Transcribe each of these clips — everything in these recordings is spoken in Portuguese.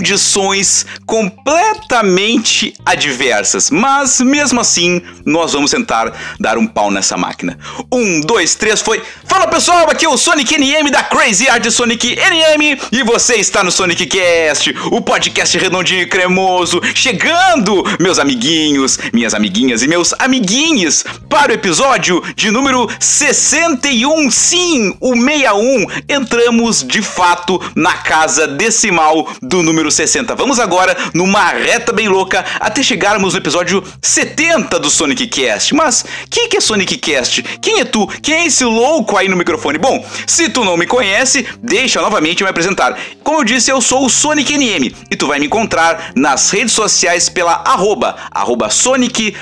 condições completamente adversas. Mas mesmo assim, nós vamos tentar dar um pau nessa máquina. Um, dois, três, foi. Fala pessoal, aqui é o Sonic NM da Crazy Art Sonic NM e você está no Sonic Cast, o podcast redondinho e cremoso, chegando, meus amiguinhos, minhas amiguinhas e meus amiguinhos, para o episódio de número 61. Sim, o 61. Entramos de fato na casa decimal do número 60. Vamos agora numa reta bem louca até chegarmos no episódio 70 do Sonic Cast. Mas quem que é Sonic Cast? Quem é tu? Quem é esse louco aí no microfone? Bom, se tu não me conhece, deixa novamente eu me apresentar. Como eu disse, eu sou o Sonic NM e tu vai me encontrar nas redes sociais pela arroba, arroba Sonic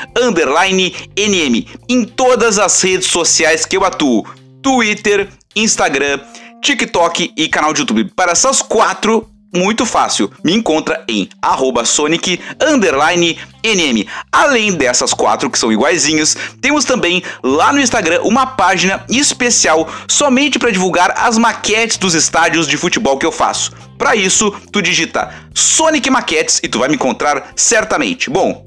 NM. Em todas as redes sociais que eu atuo. Twitter, Instagram, TikTok e canal de YouTube. Para essas quatro muito fácil. Me encontra em arroba Sonic underline NM. Além dessas quatro que são iguaizinhos, temos também lá no Instagram uma página especial somente para divulgar as maquetes dos estádios de futebol que eu faço. Para isso, tu digita Sonic Maquetes e tu vai me encontrar certamente. Bom,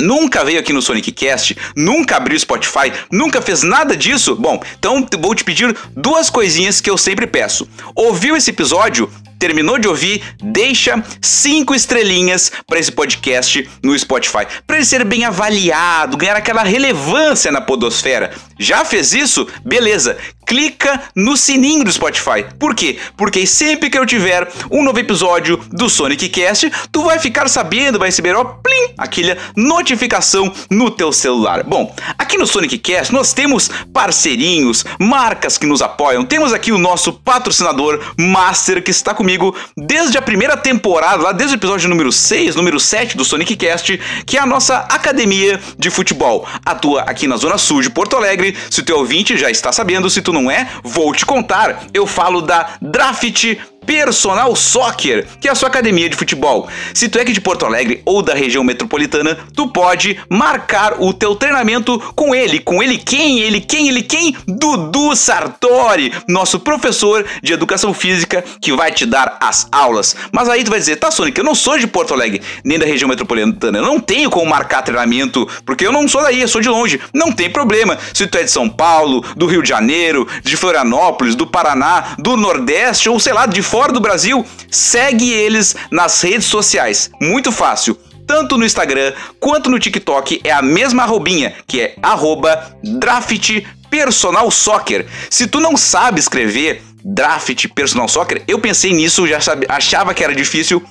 Nunca veio aqui no Sonic Cast, nunca abriu Spotify, nunca fez nada disso? Bom, então vou te pedir duas coisinhas que eu sempre peço. Ouviu esse episódio? Terminou de ouvir, deixa cinco estrelinhas para esse podcast no Spotify, para ele ser bem avaliado, ganhar aquela relevância na podosfera. Já fez isso? Beleza. Clica no sininho do Spotify. Por quê? Porque sempre que eu tiver um novo episódio do Sonic Cast, tu vai ficar sabendo, vai receber ó, plim, aquela notificação no teu celular. Bom, aqui no Sonic Cast nós temos parceirinhos, marcas que nos apoiam. Temos aqui o nosso patrocinador Master que está comigo desde a primeira temporada, lá desde o episódio número 6, número 7 do Sonic Cast, que é a nossa academia de futebol. Atua aqui na Zona Sul de Porto Alegre. Se o teu ouvinte já está sabendo, se tu não é, vou te contar. Eu falo da Draft Personal Soccer, que é a sua academia de futebol. Se tu é aqui de Porto Alegre ou da região metropolitana, tu pode marcar o teu treinamento com ele. Com ele quem? Ele quem? Ele quem? Dudu Sartori, nosso professor de educação física que vai te dar as aulas. Mas aí tu vai dizer, tá Sonic, eu não sou de Porto Alegre, nem da região metropolitana, eu não tenho como marcar treinamento, porque eu não sou daí, eu sou de longe. Não tem problema. Se tu é de São Paulo, do Rio de Janeiro, de Florianópolis, do Paraná, do Nordeste ou sei lá, de fora do Brasil, segue eles nas redes sociais. Muito fácil. Tanto no Instagram quanto no TikTok é a mesma arrobinha, que é arroba draft personal soccer. Se tu não sabe escrever draft personal soccer, eu pensei nisso, já sabe, achava que era difícil,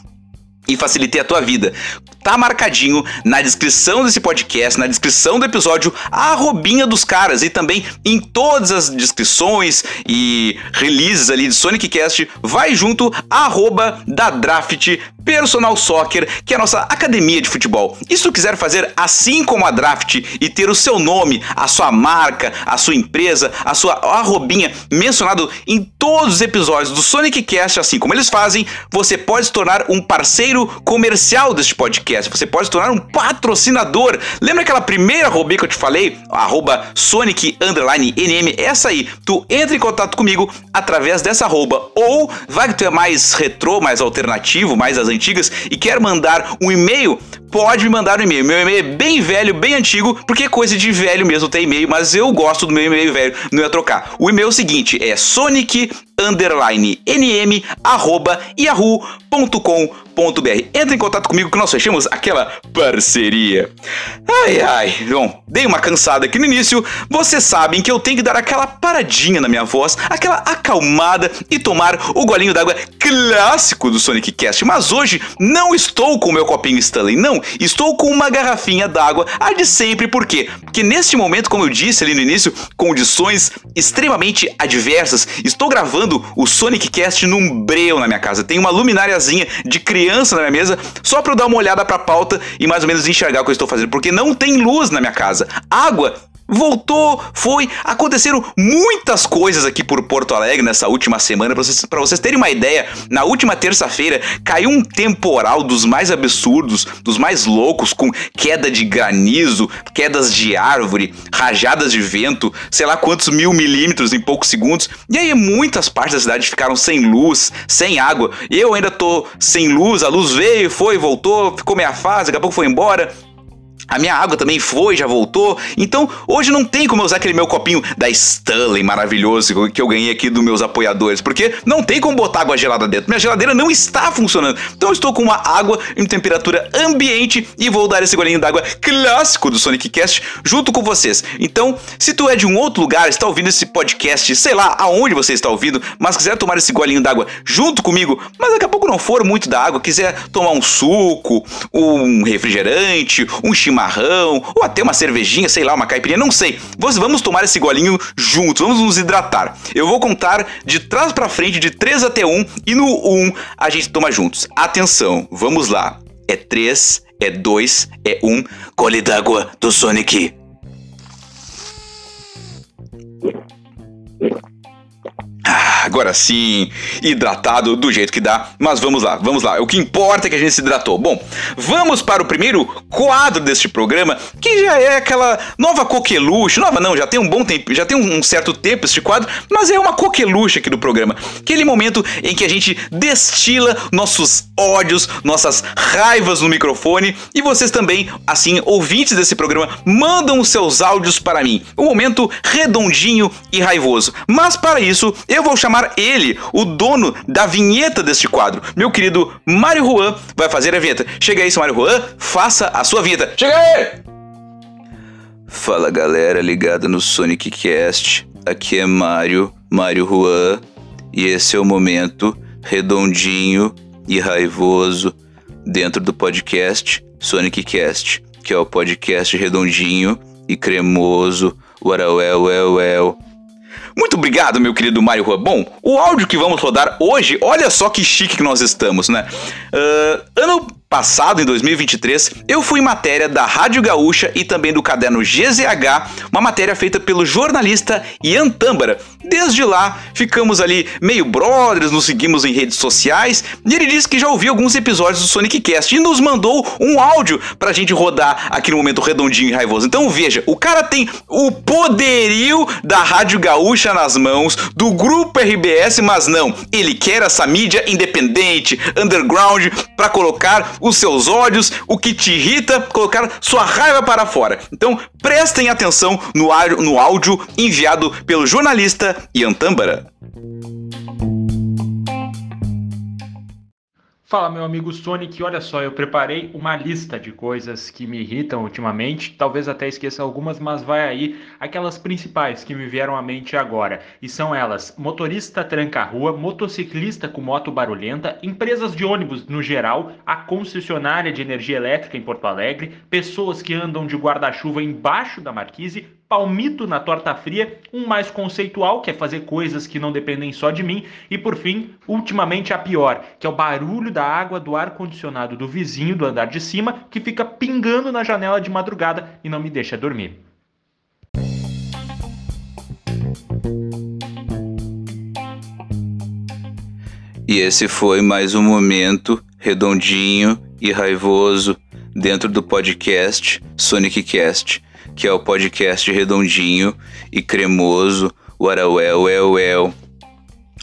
e facilitei a tua vida. Tá marcadinho na descrição desse podcast, na descrição do episódio, a arrobinha dos caras e também em todas as descrições e releases ali de Sonic Cast, vai junto arroba da Draft Personal Soccer, que é a nossa academia de futebol. E se tu quiser fazer assim como a Draft e ter o seu nome, a sua marca, a sua empresa, a sua arrobinha mencionado em todos os episódios do Sonic Cast, assim como eles fazem, você pode se tornar um parceiro comercial deste podcast. Você pode se tornar um patrocinador. Lembra aquela primeira arroba que eu te falei? Arroba Sonic NM. Essa aí. Tu entra em contato comigo através dessa arroba. Ou vai que tu é mais retrô, mais alternativo, mais das antigas e quer mandar um e-mail pode me mandar um e-mail. Meu e-mail é bem velho, bem antigo, porque é coisa de velho mesmo ter e-mail, mas eu gosto do meu e-mail velho, não ia trocar. O e-mail é o seguinte, é sonic underline nm arroba yahoo.com.br. Entre em contato comigo que nós fechamos aquela parceria. Ai, ai, bom, dei uma cansada aqui no início. Vocês sabem que eu tenho que dar aquela paradinha na minha voz, aquela acalmada e tomar o golinho d'água clássico do Sonic Cast. Mas hoje não estou com o meu copinho Stanley, não. Estou com uma garrafinha d'água, a de sempre, por quê? Porque neste momento, como eu disse ali no início, condições extremamente adversas, estou gravando o Sonic Cast num breu na minha casa. Tem uma lumináriazinha de criança na minha mesa, só para eu dar uma olhada para a pauta e mais ou menos enxergar o que eu estou fazendo, porque não tem luz na minha casa. Água voltou, foi. Aconteceram muitas coisas aqui por Porto Alegre nessa última semana. Para vocês, pra vocês terem uma ideia, na última terça-feira caiu um temporal dos mais absurdos, dos mais loucos, com queda de granizo, quedas de árvore, rajadas de vento, sei lá quantos mil milímetros em poucos segundos. E aí muitas partes da cidade ficaram sem luz, sem água. Eu ainda tô sem luz, a luz veio, foi, voltou, ficou meia fase, daqui a pouco foi embora. A minha água também foi, já voltou. Então, hoje não tem como eu usar aquele meu copinho da Stanley maravilhoso que eu ganhei aqui dos meus apoiadores, porque não tem como botar água gelada dentro. Minha geladeira não está funcionando. Então, eu estou com uma água em temperatura ambiente e vou dar esse golinho d'água clássico do Sonic Cast junto com vocês. Então, se tu é de um outro lugar, está ouvindo esse podcast, sei lá aonde você está ouvindo, mas quiser tomar esse golinho d'água junto comigo, mas daqui a pouco não for muito da água, quiser tomar um suco, um refrigerante, um chimarrão chimarrão, ou até uma cervejinha, sei lá, uma caipirinha, não sei. Vamos tomar esse golinho juntos, vamos nos hidratar. Eu vou contar de trás para frente, de 3 até 1, e no 1 a gente toma juntos. Atenção, vamos lá. É 3, é 2, é 1. Gole d'água do Sonic. Agora sim, hidratado do jeito que dá. Mas vamos lá, vamos lá. O que importa é que a gente se hidratou. Bom, vamos para o primeiro quadro deste programa, que já é aquela nova coqueluche. Nova não, já tem um bom tempo, já tem um certo tempo este quadro, mas é uma coqueluche aqui do programa. Aquele momento em que a gente destila nossos ódios, nossas raivas no microfone e vocês também, assim, ouvintes desse programa, mandam os seus áudios para mim. Um momento redondinho e raivoso. Mas para isso, eu vou chamar chamar ele, o dono da vinheta deste quadro. Meu querido Mário Juan vai fazer a vinheta. Chega aí, seu Mário Juan, faça a sua vinheta. Chega aí! Fala galera ligada no Sonic Cast. Aqui é Mário, Mário Juan, e esse é o momento redondinho e raivoso dentro do podcast Sonic Cast, que é o podcast redondinho e cremoso. Well, well, well. Muito obrigado, meu querido Mário Rua. Bom, o áudio que vamos rodar hoje, olha só que chique que nós estamos, né? Uh, ano passado, em 2023, eu fui matéria da Rádio Gaúcha e também do caderno GZH, uma matéria feita pelo jornalista Ian Tâmbara. Desde lá, ficamos ali meio brothers, nos seguimos em redes sociais, e ele disse que já ouviu alguns episódios do Sonic Cast e nos mandou um áudio pra gente rodar aqui no momento redondinho e raivoso. Então veja, o cara tem o poderio da Rádio Gaúcha nas mãos, do grupo RBS, mas não, ele quer essa mídia independente, underground, para colocar os seus ódios, o que te irrita, colocar sua raiva para fora. Então prestem atenção no, áudio enviado pelo jornalista Ian Tâmbara. Fala, meu amigo Sonic. Olha só, eu preparei uma lista de coisas que me irritam ultimamente. Talvez até esqueça algumas, mas vai aí aquelas principais que me vieram à mente agora. E são elas: motorista tranca-rua, motociclista com moto barulhenta, empresas de ônibus no geral, a concessionária de energia elétrica em Porto Alegre, pessoas que andam de guarda-chuva embaixo da marquise, palmito na torta fria, um mais conceitual, que é fazer coisas que não dependem só de mim, e por fim, ultimamente a pior, que é o barulho da água do ar condicionado do vizinho do andar de cima, que fica pingando na janela de madrugada e não me deixa dormir. E esse foi mais um momento redondinho e raivoso dentro do podcast Sonic Cast que é o podcast redondinho e cremoso well, well, well.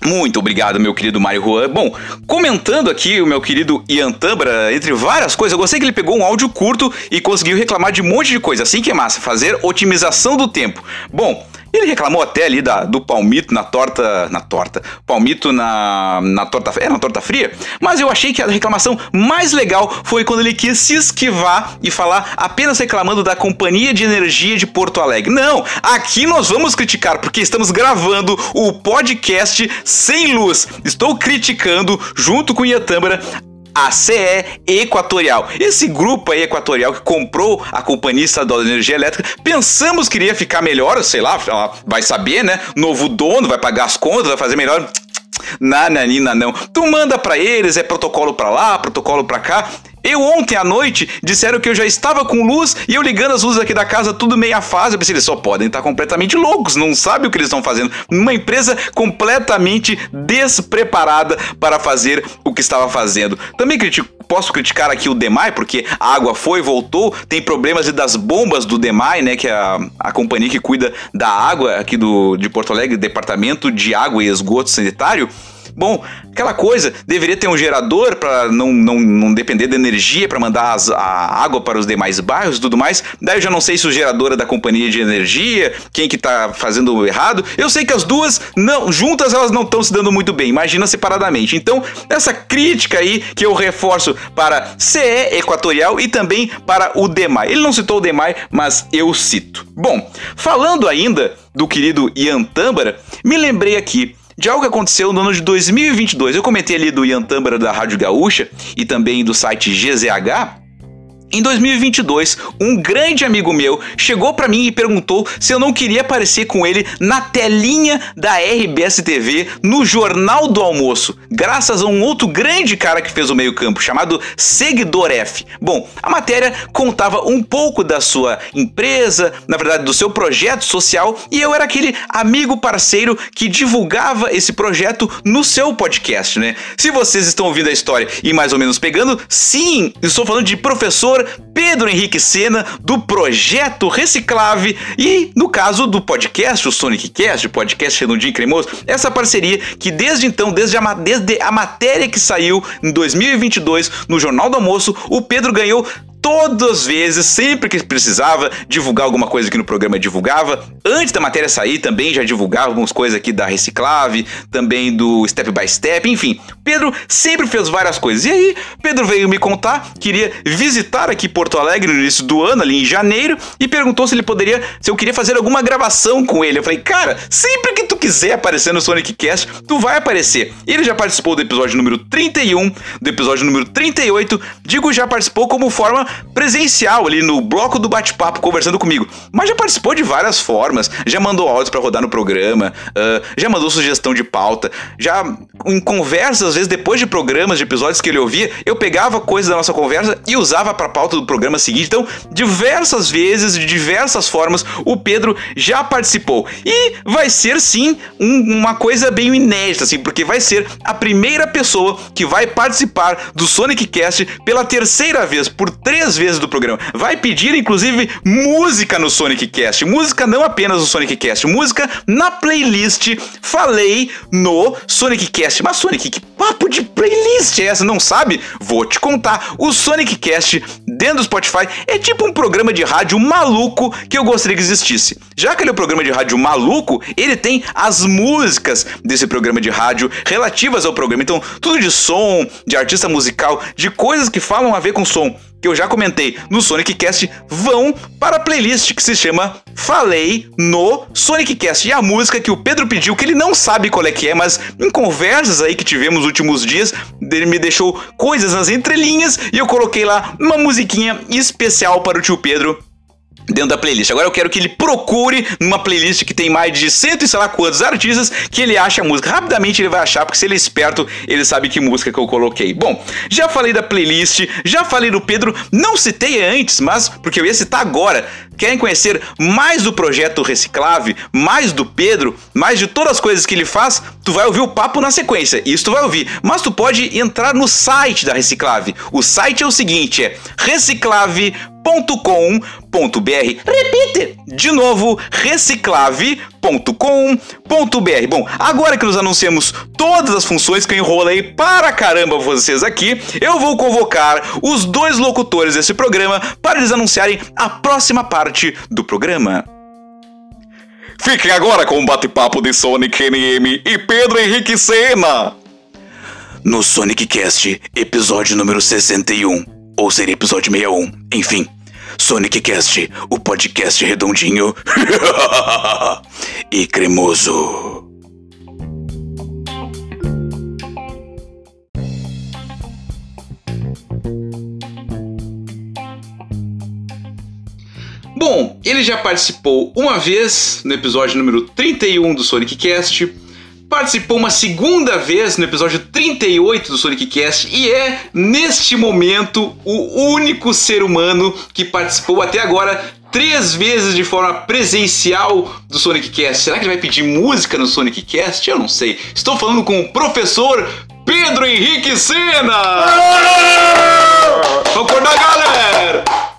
Muito obrigado, meu querido Mário Juan. Bom, comentando aqui o meu querido Ian Tambra, entre várias coisas, eu gostei que ele pegou um áudio curto e conseguiu reclamar de um monte de coisa. Assim que é massa, fazer otimização do tempo. Bom, ele reclamou até ali da, do palmito na torta. Na torta. Palmito na, na torta. É, na torta fria. Mas eu achei que a reclamação mais legal foi quando ele quis se esquivar e falar apenas reclamando da Companhia de Energia de Porto Alegre. Não! Aqui nós vamos criticar, porque estamos gravando o podcast sem luz. Estou criticando, junto com o Iatâmara, a CE Equatorial. Esse grupo aí equatorial que comprou a Companhia Estadual de Energia Elétrica, pensamos que iria ficar melhor, sei lá, vai saber, né? Novo dono, vai pagar as contas, vai fazer melhor. Nananina não. Tu manda para eles, é protocolo para lá, protocolo para cá. Eu ontem à noite disseram que eu já estava com luz e eu ligando as luzes aqui da casa tudo meia fase. Eu pensei, eles só podem estar completamente loucos, não sabem o que eles estão fazendo. Uma empresa completamente despreparada para fazer o que estava fazendo. Também critico posso criticar aqui o DEMAI, porque a água foi voltou, tem problemas das bombas do DEMAI, né, que é a, a companhia que cuida da água aqui do, de Porto Alegre, Departamento de Água e Esgoto Sanitário, Bom, aquela coisa, deveria ter um gerador para não, não, não depender da energia para mandar as, a água para os demais bairros e tudo mais. Daí eu já não sei se o gerador é da companhia de energia, quem que tá fazendo errado. Eu sei que as duas não juntas elas não estão se dando muito bem, imagina separadamente. Então, essa crítica aí que eu reforço para CE Equatorial e também para o DEMAI. Ele não citou o DEMAI, mas eu cito. Bom, falando ainda do querido Ian Tâmbara, me lembrei aqui de algo que aconteceu no ano de 2022. Eu comentei ali do Ian Tambara da Rádio Gaúcha e também do site GZH, em 2022, um grande amigo meu chegou para mim e perguntou se eu não queria aparecer com ele na telinha da RBS TV no Jornal do Almoço, graças a um outro grande cara que fez o meio-campo chamado Seguidor F. Bom, a matéria contava um pouco da sua empresa, na verdade do seu projeto social, e eu era aquele amigo parceiro que divulgava esse projeto no seu podcast, né? Se vocês estão ouvindo a história e mais ou menos pegando, sim, estou falando de professor Pedro Henrique Sena, do projeto Reciclave e, no caso do podcast, o Sonic Cast, o podcast Redondinho Cremoso, essa parceria que desde então, desde a, desde a matéria que saiu em 2022 no Jornal do Almoço, o Pedro ganhou todas as vezes, sempre que precisava divulgar alguma coisa aqui no programa, divulgava. Antes da matéria sair, também já divulgava algumas coisas aqui da Reciclave, também do Step by Step, enfim. Pedro sempre fez várias coisas. E aí, Pedro veio me contar, queria visitar aqui Porto Alegre no início do ano, ali em janeiro, e perguntou se ele poderia, se eu queria fazer alguma gravação com ele. Eu falei, cara, sempre que tu quiser aparecer no Sonic Cast, tu vai aparecer. Ele já participou do episódio número 31, do episódio número 38, digo, já participou como forma presencial ali no bloco do bate-papo conversando comigo. Mas já participou de várias formas, já mandou áudios para rodar no programa, uh, já mandou sugestão de pauta, já em conversas, às vezes depois de programas, de episódios que ele ouvia, eu pegava coisas da nossa conversa e usava para pauta do programa seguinte. Então, diversas vezes, de diversas formas, o Pedro já participou. E vai ser sim um, uma coisa bem inédita, assim, porque vai ser a primeira pessoa que vai participar do Sonic Cast pela terceira vez, por três três vezes do programa. Vai pedir, inclusive, música no Sonic Cast. Música não apenas no Sonic Cast, música na playlist Falei no Sonic Cast. Mas, Sonic, que papo de playlist é essa? Não sabe? Vou te contar. O Sonic Cast dentro do Spotify é tipo um programa de rádio maluco que eu gostaria que existisse. Já que ele é um programa de rádio maluco, ele tem as músicas desse programa de rádio relativas ao programa. Então, tudo de som, de artista musical, de coisas que falam a ver com som que eu já comentei no Sonic Cast, vão para a playlist que se chama Falei no Sonic Cast. E a música que o Pedro pediu, que ele não sabe qual é que é, mas em conversas aí que tivemos nos últimos dias, ele me deixou coisas nas entrelinhas e eu coloquei lá uma musiquinha especial para o tio Pedro dentro da playlist. Agora eu quero que ele procure numa playlist que tem mais de cento e sei lá quantos artistas que ele acha a música. Rapidamente ele vai achar, porque se ele é esperto, ele sabe que música que eu coloquei. Bom, já falei da playlist, já falei do Pedro, não citei antes, mas porque eu ia citar agora. Querem conhecer mais do projeto Reciclave, mais do Pedro, mais de todas as coisas que ele faz? Tu vai ouvir o papo na sequência, isso tu vai ouvir. Mas tu pode entrar no site da Reciclave. O site é o seguinte, é reciclave.com Repite! De novo, reciclave.com.br. Bom, agora que nós anunciamos todas as funções que eu enrolei para caramba vocês aqui, eu vou convocar os dois locutores desse programa para eles anunciarem a próxima parte do programa. Fiquem agora com o bate-papo de Sonic NM e Pedro Henrique Sena. No Sonic Cast, episódio número 61. Ou seria episódio 61, enfim. Sonic Cast, o podcast redondinho e cremoso. Bom, ele já participou uma vez no episódio número 31 do Sonic Cast, participou uma segunda vez no episódio 38 do Sonic Cast e é, neste momento, o único ser humano que participou até agora três vezes de forma presencial do Sonic Cast. Será que ele vai pedir música no Sonic Cast? Eu não sei. Estou falando com o professor Pedro Henrique Sena! Vamos acordar, galera!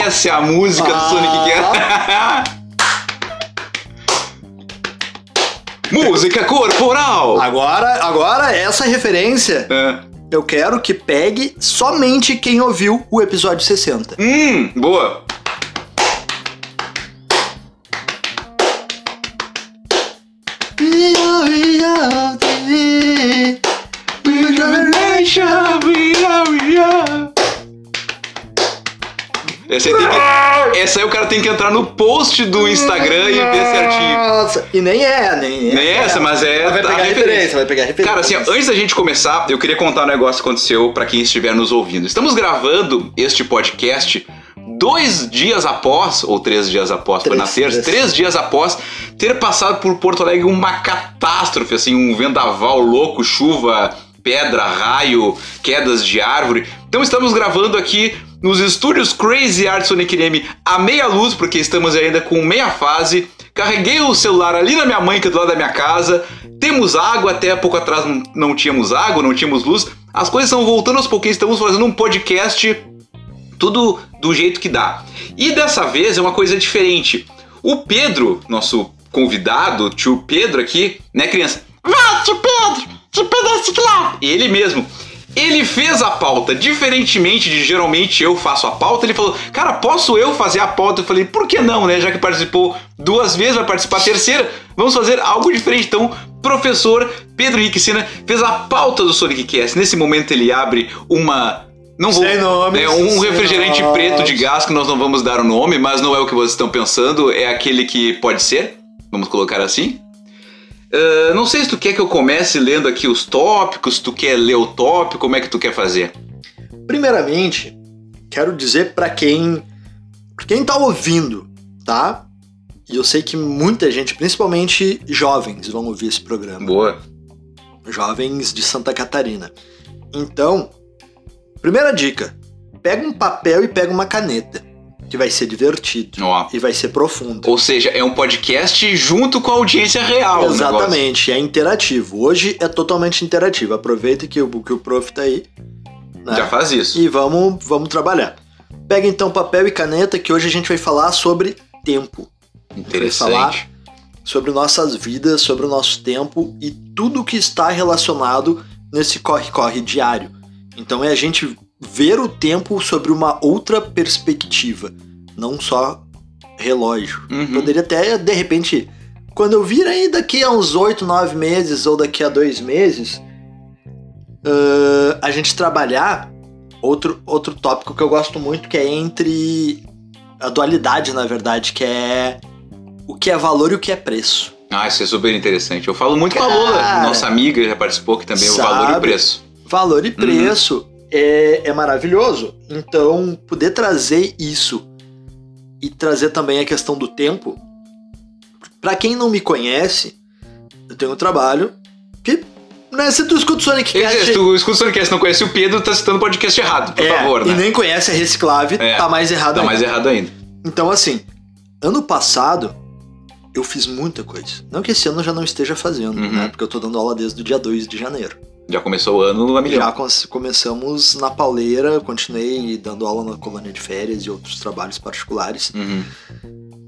Essa é a música do Sonic Cast. música corporal! Agora, agora essa referência, É. eu quero que pegue somente quem ouviu o episódio 60. Hum, boa. Essa aí, que- essa aí o cara tem que entrar no post do Instagram e ver certinho. Nossa, e nem é, nem, Nem é essa, mas é Vai a pegar referência. referência, vai pegar referência. Cara, assim, ó, antes da gente começar, eu queria contar um negócio que aconteceu pra quem estiver nos ouvindo. Estamos gravando este podcast dois dias após, ou três dias após, foi na Três, terça, três. três dias após ter passado por Porto Alegre uma catástrofe, assim, um vendaval louco, chuva, pedra, raio, quedas de árvore. Então estamos gravando aqui nos estúdios Crazy Art Sonic NM a meia luz, porque estamos ainda com meia fase. Carreguei o celular ali na minha mãe, que é do lado da minha casa. Temos água, até pouco atrás não, tínhamos água, não tínhamos luz. As coisas estão voltando aos pouquinhos, estamos fazendo um podcast tudo do jeito que dá. E dessa vez é uma coisa diferente. O Pedro, nosso convidado, tio Pedro aqui, né, criança? Vai, tio Pedro! Tio Pedro reciclado! Ele mesmo. Ele fez a pauta, diferentemente de geralmente eu faço a pauta. Ele falou, cara, posso eu fazer a pauta? Eu falei, por que não, né? Já que participou duas vezes, vai participar a terceira, vamos fazer algo diferente. Então, professor Pedro Henrique Sena fez a pauta do Sonic Cast. Nesse momento ele abre uma. Não vou. Sem nomes, né, um refrigerante nomes. preto de gás que nós não vamos dar o nome, mas não é o que vocês estão pensando, é aquele que pode ser. Vamos colocar assim. Ah, não sei se tu quer que eu comece lendo aqui os tópicos, se tu quer ler o tópico, como é que tu quer fazer? Primeiramente, quero dizer pra quem pra quem tá ouvindo, tá? E eu sei que muita gente, principalmente jovens, vão ouvir esse programa. Boa. Jovens de Santa Catarina. Então, primeira dica: pega um papel e pega uma caneta, que vai ser divertido Ó. e vai ser profundo. Ou seja, é um podcast junto com a audiência real. Exatamente, é interativo. Hoje é totalmente interativo. Aproveita que o, que o prof tá aí. né? Já faz isso. E vamos, vamos trabalhar. Pega então papel e caneta que hoje a gente vai falar sobre tempo, Interessante. sobre nossas vidas, sobre o nosso tempo e tudo que está relacionado nesse corre-corre diário. Então é a gente ver o tempo sobre uma outra perspectiva, não só relógio. Uhum. Poderia até, de repente, quando eu vir aí daqui a uns 8, 9 meses ou daqui a dois meses, ãh, a gente trabalhar outro, outro tópico que eu gosto muito, que é entre a dualidade, na verdade, que é o que é valor e o que é preço. Ah, isso é super interessante. Eu falo muito com a Cara. nossa amiga, já participou aqui também, o Sabe. valor e o preço. Valor e preço é, é maravilhoso. Então, poder trazer isso e trazer também a questão do tempo. Pra quem não me conhece, eu tenho um trabalho que. Né, se tu escuta o Sonic dizer, Cast, se tu escuta o Sonicast e não conhece o Pedro, tá citando o podcast errado, por é, favor, e né? nem conhece a Reciclave, É, tá mais errado Tá ainda. mais errado ainda. Então, assim, ano passado eu fiz muita coisa. Não que esse ano eu já não esteja fazendo, Uhum. né? Porque eu tô dando aula desde o dia 2 de janeiro. Já começou o ano a milhão. Já come- começamos na pauleira, continuei dando aula na colônia de férias e outros trabalhos particulares. Uhum.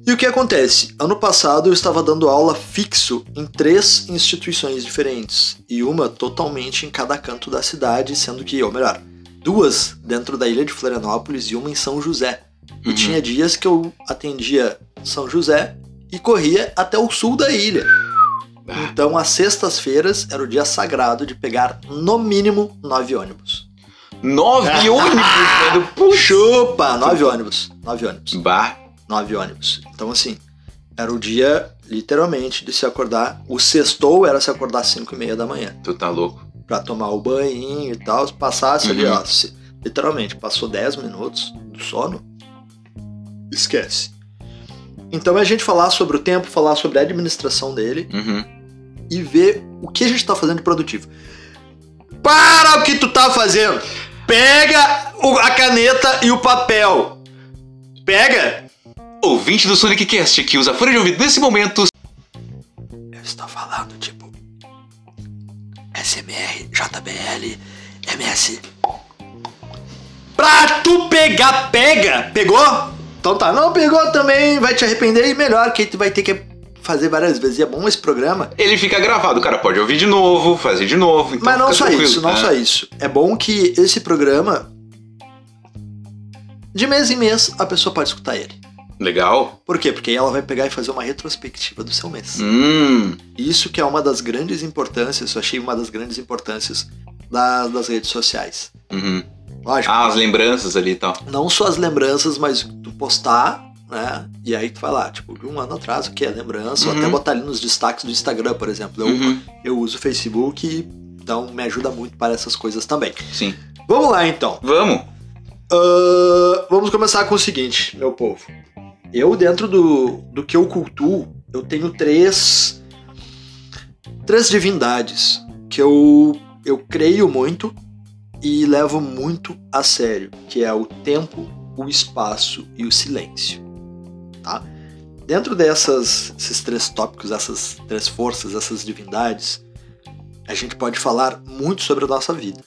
E o que acontece? Ano passado eu estava dando aula fixo em três instituições diferentes. E uma totalmente em cada canto da cidade, sendo que, ou melhor, duas dentro da ilha de Florianópolis e uma em São José. E Uhum. tinha dias que eu atendia São José e corria até o sul da ilha. Ah. Então, às sextas-feiras era o dia sagrado de pegar no mínimo nove ônibus. Nove ônibus, velho. Puxa. Chupa! Nove ônibus. Nove ônibus. Bah. nove ônibus. Então, assim, era o dia, literalmente, de se acordar. O sextou era se acordar às 5 e meia da manhã. Tu tá louco. Pra tomar o banho e tal. Se passasse ali, Uhum. ó. se- literalmente, passou 10 minutos do sono. Esquece. Então é a gente falar sobre o tempo, falar sobre a administração dele Uhum. e ver o que a gente tá fazendo de produtivo. Para o que tu tá fazendo! Pega a caneta e o papel. Pega! Ouvinte do Sonic Cast que usa fone de ouvido nesse momento. Eu estou falando, tipo. SMR, JBL, MS. Pra tu pegar, pega! Pegou? Então tá, não pegou também, vai te arrepender e melhor, que tu vai ter que fazer várias vezes. E é bom esse programa. Ele fica gravado, o cara pode ouvir de novo, fazer de novo. Então Mas não só isso, não né? só isso. É bom que esse programa. De mês em mês, a pessoa pode escutar ele. Legal. Por quê? Porque aí ela vai pegar e fazer uma retrospectiva do seu mês. Hum. Isso que é uma das grandes importâncias, eu achei uma das grandes importâncias da- das redes sociais. Uhum. Lógico, Ah, as lembranças ali e tal. não só as lembranças, mas tu postar, né? E aí tu vai lá, tipo, de um ano atrás, o que é lembrança, ou Uhum. até botar ali nos destaques do Instagram, por exemplo. Eu, Uhum. eu uso o Facebook, então me ajuda muito para essas coisas também. Sim. Vamos lá então. Vamos. Ahn, vamos começar com o seguinte, meu povo. Eu, dentro do, do que eu cultuo, eu tenho três. Três divindades que eu, eu creio muito e levo muito a sério, que é o tempo, o espaço e o silêncio. Tá? Dentro dessas, esses três tópicos, essas três forças, essas divindades, a gente pode falar muito sobre a nossa vida.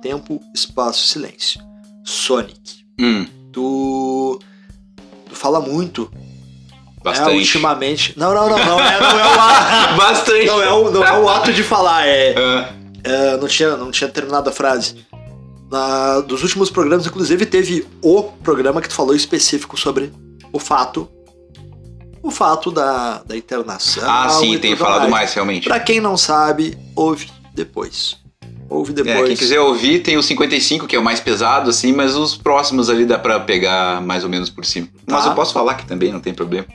Tempo, espaço, silêncio. Sonic, Hum. tu, tu fala muito Bastante. é, ultimamente. Não, não, não, não é, não é o ato, Bastante. não é o, não é o ato de falar, é, Ah, é, não tinha, não tinha terminado a frase. Na, dos últimos programas, inclusive, teve o programa que tu falou específico sobre o fato, o fato da, da internação. ah, sim, tem falado mais, realmente. Pra quem não sabe, ouve depois. Ouve depois. É, quem quiser ouvir, tem o 55, que é o mais pesado, assim, mas os próximos ali dá pra pegar mais ou menos por cima. Mas Tá. eu posso falar que também não tem problema.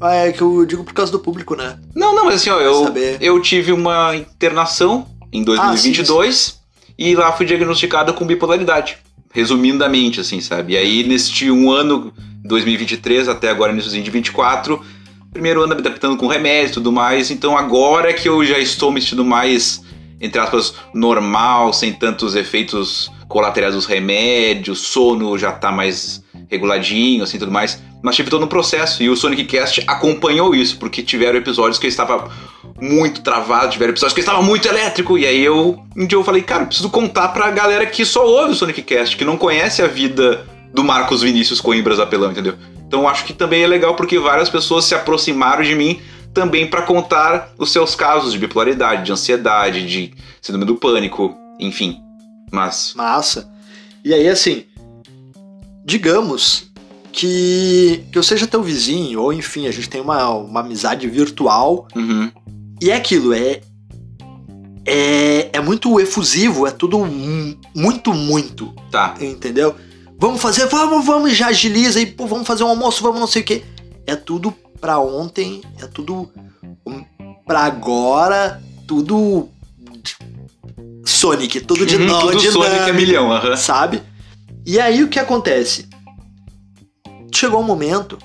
Ah, é que eu digo por causa do público, né? Não, não, mas assim, ó, eu, eu tive uma internação em 2022 e lá fui diagnosticado com bipolaridade. Resumidamente, assim, sabe? E aí, neste um ano, 2023, até agora, iníciozinho de 24, primeiro ano me adaptando com remédio e tudo mais, então agora que eu já estou me sentindo mais, entre aspas, normal, sem tantos efeitos colaterais dos remédios, sono já tá mais reguladinho, assim, tudo mais. Mas tive todo um processo e o Sonic Cast acompanhou isso, porque tiveram episódios que eu estava muito travado, tiveram episódios que estava muito elétrico, e aí eu, um dia eu falei, cara, eu preciso contar pra galera que só ouve o Sonic Cast, que não conhece a vida do Marcos Vinícius Coimbras Apelão, entendeu? Então eu acho que também é legal porque várias pessoas se aproximaram de mim também pra contar os seus casos de bipolaridade, de ansiedade, de síndrome do pânico, enfim. Mas Massa. E aí, assim, digamos que, que eu seja teu vizinho, ou enfim, a gente tem uma, uma amizade virtual, uhum, e é aquilo, é, é, é muito efusivo, é tudo mu- muito, muito, tá. entendeu? Vamos fazer, vamos, vamos, já agiliza e pô, vamos fazer um almoço, vamos não sei o que. É tudo pra ontem, é tudo pra agora, tudo Sonic, tudo de Uhum, novo, tudo Sonic é milhão, aham. sabe? E aí o que acontece? Chegou um momento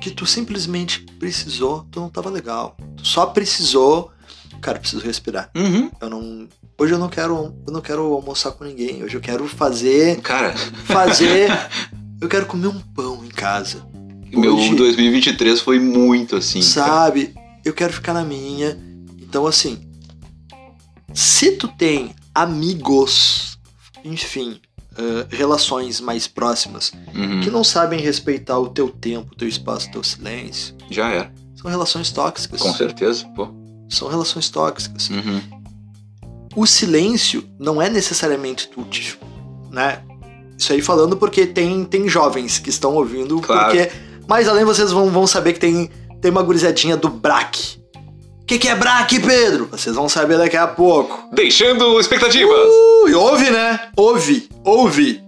que tu simplesmente precisou, tu não tava legal. Só precisou, cara, preciso respirar. Uhum. Eu não, hoje eu não quero, eu não quero almoçar com ninguém. Hoje eu quero fazer, Cara, fazer, eu quero comer um pão em casa. Meu Hoje- 2023 foi muito assim. cara. sabe? Eu quero ficar na minha. Então, assim, se tu tem amigos, enfim, ah, relações mais próximas, Uhum. que não sabem respeitar o teu tempo, o teu espaço, o teu silêncio, Já era. São relações tóxicas. Com certeza, pô. São relações tóxicas. Uhum. O silêncio não é necessariamente útil, né? Isso aí falando porque tem, tem jovens que estão ouvindo, Claro. porque mais além vocês vão, vão saber que tem, tem uma gurizadinha do BRAC. O que, que é BRAC, Pedro? Vocês vão saber daqui a pouco. Deixando expectativas. Ui, ouve, né? Ouve, ouve.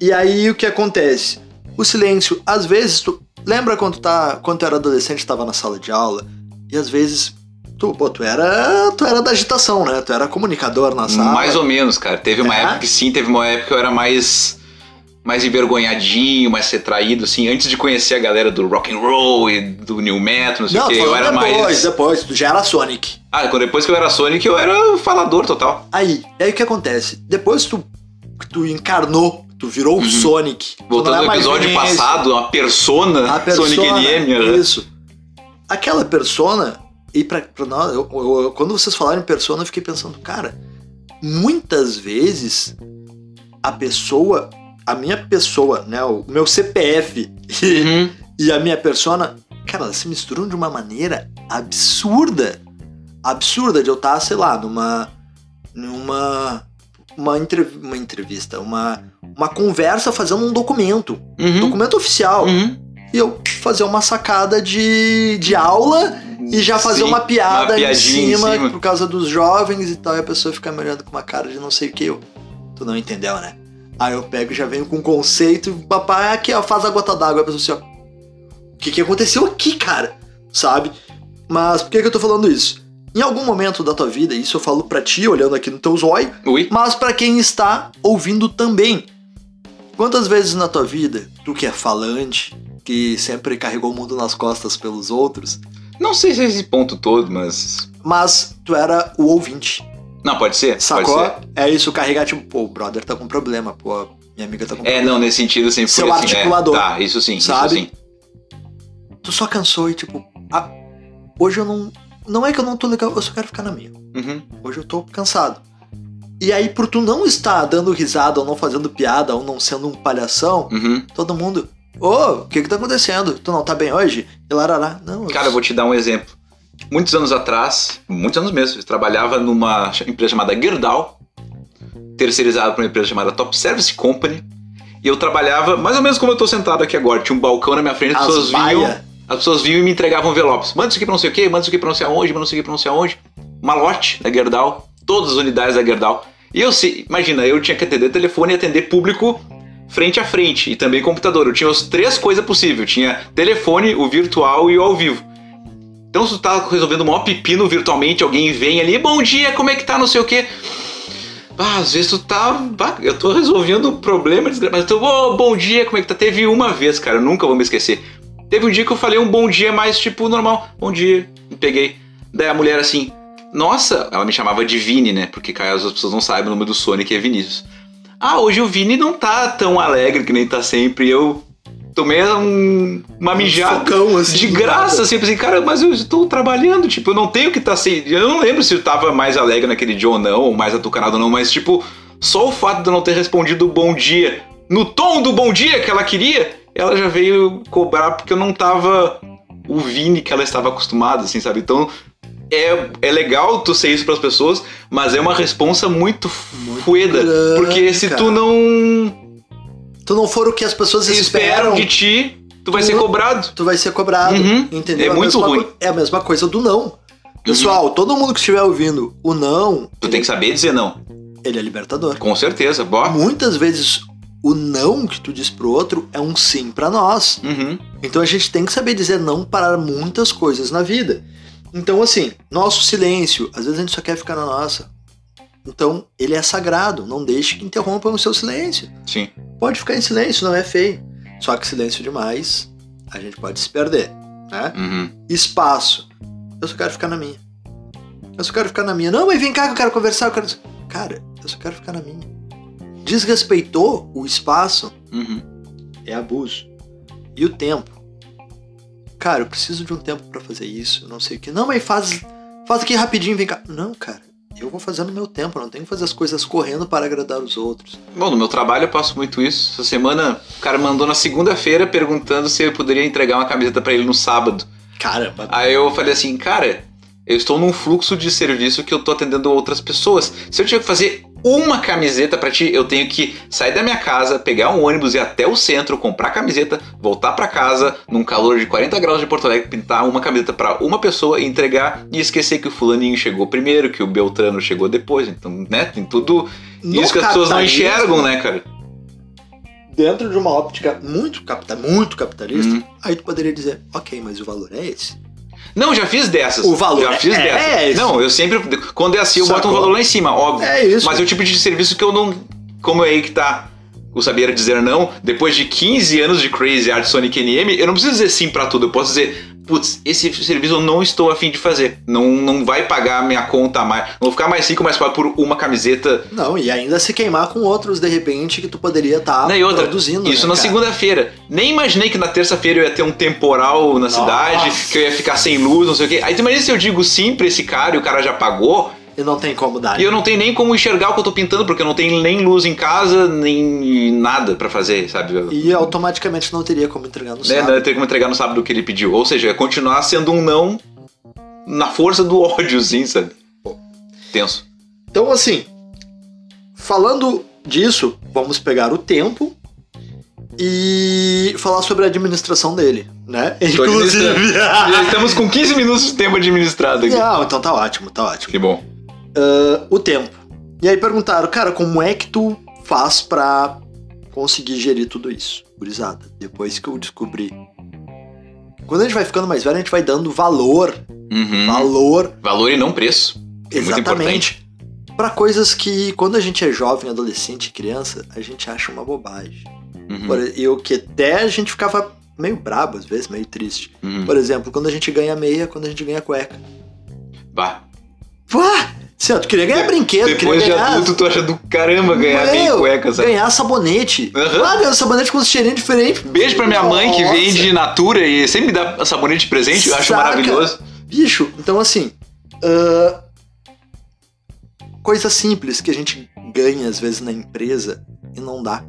E aí o que acontece? O silêncio, às vezes, tu lembra quando, tá, quando tu era adolescente, tava na sala de aula, e às vezes tu, pô, tu era, tu era da agitação, né? Tu era comunicador na sala. Mais ou menos, cara. Teve uma É? época que sim, teve uma época que eu era mais mais envergonhadinho, mais retraído, assim, antes de conhecer a galera do rock and roll e do new metal, não sei o que, tô eu era depois, mais. depois, tu já era Sonic. Ah, depois que eu era Sonic, eu era falador total. Aí, e aí o que acontece? Depois tu, tu encarnou, tu virou o Sonic. Uhum. Voltando não é ao episódio passado, uma persona, A persona, Sonic NM. aham. Isso. Aquela persona, e pra, pra nós, eu- eu- eu- quando vocês falaram em persona, eu fiquei pensando, cara, muitas vezes a pessoa, a minha pessoa, né, o meu CPF e, Uhum. e a minha persona, cara, elas se misturam de uma maneira absurda. Absurda de eu estar, sei lá, numa. numa. Uma, entrev- uma entrevista, uma, uma conversa fazendo um documento. Uhum. Documento oficial Uhum. e eu fazer uma sacada de, de aula e já fazer Sim, uma piada uma em piadinha em cima, cima. por causa dos jovens e tal, e a pessoa fica me olhando com uma cara de não sei o que. Eu, tu não entendeu, né? Aí eu pego e já venho com um conceito, e papai, aqui ó, faz a gota d'água, a pessoa assim, ó. O que, que aconteceu aqui, cara? Sabe? Mas por que, que eu tô falando isso? Em algum momento da tua vida, isso eu falo pra ti, olhando aqui no teu zóio, Ui. mas pra quem está ouvindo também. Quantas vezes na tua vida, tu que é falante, que sempre carregou o mundo nas costas pelos outros, Não sei se é esse ponto todo, mas. mas tu era o ouvinte, Não, pode ser. sacou? Pode ser. É isso, carregar tipo, pô, o brother tá com problema, pô, minha amiga tá com É, problema. não, nesse sentido sempre Seu foi assim. é. articulador. Tá, isso sim. Sabe? Isso sim. Tu só cansou e tipo, ah, hoje eu não. Não é que eu não tô legal, eu só quero ficar na minha. Uhum. Hoje eu tô cansado. E aí, por tu não estar dando risada, ou não fazendo piada, ou não sendo um palhação, Uhum. todo mundo. Ô, o que que tá acontecendo? Tu não tá bem hoje? E larará. Não, Cara, eu vou te dar um exemplo. Muitos anos atrás, muitos anos mesmo, eu trabalhava numa empresa chamada Gerdau, terceirizada por uma empresa chamada Top Service Company, e eu trabalhava mais ou menos como eu tô sentado aqui agora. Tinha um balcão na minha frente, as As pessoas vinham, baia. As pessoas vinham e me entregavam envelopes. Manda isso aqui pra não sei o quê, manda isso aqui pra não sei aonde, manda isso aqui pra não sei aonde. Malote da Gerdau, todas as unidades da Gerdau. E eu sei, imagina, eu tinha que atender telefone e atender público frente a frente e também computador. Eu tinha as três coisas possíveis. Tinha telefone, o virtual e o ao vivo. Então, se tu tá resolvendo um maior pepino virtualmente, alguém vem ali, bom dia, como é que tá, não sei o quê. Ah, às vezes tu tá. eu tô resolvendo um problema, mas tu, ô, bom dia, como é que tá? Teve uma vez, cara, eu nunca vou me esquecer. Teve um dia que eu falei um bom dia mais tipo normal. Bom dia, me peguei. Daí a mulher assim, nossa, ela me chamava de Vini, né? Porque caso as pessoas não saibam, o nome do Sonic é Vinícius. Ah, hoje o Vini não tá tão alegre que nem tá sempre. Eu tomei um- uma mijada Focão, assim, de graça, assim, assim, cara, mas eu estou trabalhando, tipo, eu não tenho que estar sem. Eu não lembro se eu tava mais alegre naquele dia ou não, ou mais atucanado ou não, mas, tipo, só o fato de eu não ter respondido bom dia no tom do bom dia que ela queria, ela já veio cobrar porque eu não tava o Vini que ela estava acostumada, assim, sabe? Então. É, é legal tu ser isso pras pessoas, mas é uma responsa muito, fueda. grande, Porque se cara. tu não Tu não for o que as pessoas esperam esperam, de ti, tu vai Tu- ser cobrado. tu vai ser cobrado. Uhum. Entendeu? É A muito ruim. é a mesma coisa do não. Pessoal, todo mundo que estiver ouvindo, o não, Tu tem que saber dizer não. ele é libertador. Com certeza, bó. Muitas vezes o não que tu diz pro outro é um sim pra nós. Uhum. Então a gente tem que saber dizer não para muitas coisas na vida. Então, assim, nosso silêncio, às vezes a gente só quer ficar na nossa. Então, ele é sagrado, não deixe que interrompam o seu silêncio. Sim. Pode ficar em silêncio, não é feio. Só que silêncio demais, a gente pode se perder, né? Uhum. Espaço. Eu só quero ficar na minha. Eu só quero ficar na minha. Não, mas vem cá que eu quero conversar, eu quero... Cara, eu só quero ficar na minha. Desrespeitou o espaço, Uhum. é abuso. E o tempo. cara, eu preciso de um tempo pra fazer isso, não sei o que. Não, mas faz, faz aqui rapidinho, vem cá. Não, cara, eu vou fazer no meu tempo, eu não tenho que fazer as coisas correndo para agradar os outros. Bom, no meu trabalho eu passo muito isso. Essa semana o cara mandou na segunda-feira perguntando se eu poderia entregar uma camiseta pra ele no sábado. Caramba. Aí eu falei assim, cara, eu estou num fluxo de serviço que eu tô atendendo outras pessoas. Se eu tiver que fazer uma camiseta pra ti, eu tenho que sair da minha casa, pegar um ônibus e ir até o centro, comprar camiseta, voltar pra casa, num calor de 40 graus de Porto Alegre, pintar uma camiseta pra uma pessoa e entregar e esquecer que o fulaninho chegou primeiro, que o Beltrano chegou depois. Então, né, tem tudo No isso que as pessoas não enxergam, né, cara? Dentro de uma óptica muito, capita, muito capitalista, Uhum. aí tu poderia dizer, ok, mas o valor é esse. Não, já fiz dessas. O valor Já fiz é dessas. esse. Não, eu sempre. Quando é assim, eu boto um Sacou? valor lá em cima, óbvio. É isso. Mas é o tipo de serviço que eu não. Como é aí que tá o saber dizer não, depois de 15 anos de Crazy Art Sonic NM, eu não preciso dizer sim pra tudo. Eu posso dizer, putz, esse serviço eu não estou afim de fazer. Não, não vai pagar minha conta a mais. Não vou ficar mais rico, pobre por uma camiseta. Não, e ainda se queimar com outros, de repente, que tu poderia estar outra, produzindo. Isso né, na segunda-feira. Nem imaginei que na terça-feira eu ia ter um temporal na cidade, que eu ia ficar sem luz, não sei o quê. Aí tu imagina se eu digo sim pra esse cara e o cara já pagou. E não tem como dar. E eu não tenho nem como enxergar o que eu tô pintando, porque eu não tenho nem luz em casa, nem nada pra fazer, sabe? E automaticamente não teria como entregar no né, sábado. não ia ter como entregar no sábado o que ele pediu. Ou seja, ia continuar sendo um não na força do ódio, sim, sabe? Tenso. Então, assim, falando disso, vamos pegar o tempo e falar sobre a administração dele, né? Já estamos com 15 minutos de tempo administrado aqui. Não, então tá ótimo, tá ótimo. Que bom. Ah, o tempo. E aí perguntaram, cara, como é que tu faz pra conseguir gerir tudo isso? Gurizada, depois que eu descobri. Quando a gente vai ficando mais velho, a gente vai dando valor, Uhum. valor Valor e não preço. É muito Exatamente. Pra coisas que, quando a gente é jovem, adolescente, criança, a gente acha uma bobagem. Uhum. Por, e o que até a gente ficava meio brabo às vezes, meio triste. Uhum. Por exemplo, quando a gente ganha meia, quando a gente ganha cueca. Bah. Uá! Tu queria ganhar brinquedo, Depois de queria ganhar... adulto, tu acha do caramba ganhar Meu, cueca, sabe? Ganhar sabonete. Aham. Ah, ganhar sabonete com um cheirinho diferente. Beijo pra minha mãe que Nossa. vende Natura e sempre me dá sabonete de presente, eu acho Saca. maravilhoso. Bicho, então assim. ah, coisa simples que a gente ganha às vezes na empresa e não dá.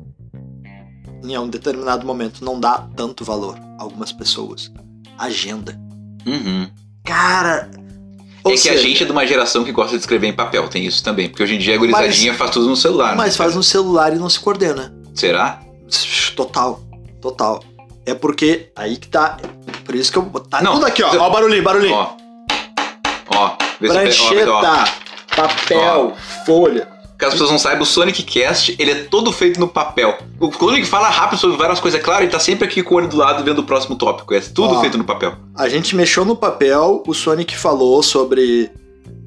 Em um determinado momento não dá tanto valor a algumas pessoas. Agenda. Uhum. Cara. É ou que a seja, gente é de uma geração que gosta de escrever em papel, tem isso também. Porque hoje em dia a gurizadinha faz tudo no celular. Mas né? faz no celular e não se coordena. Será? Total. Total. É porque aí que tá. Por isso que eu. Tá Não, tudo aqui, ó. eu- Ó o barulhinho, barulhinho. Ó. Ó. Se- ó, Prancheta, ó. papel, folha. Caso as pessoas não saibam, o Sonic Cast, ele é todo feito no papel. O Sonic fala rápido sobre várias coisas, é claro, ele tá sempre aqui com o olho do lado vendo o próximo tópico. É tudo Ó. feito no papel. A gente mexeu no papel, o Sonic falou sobre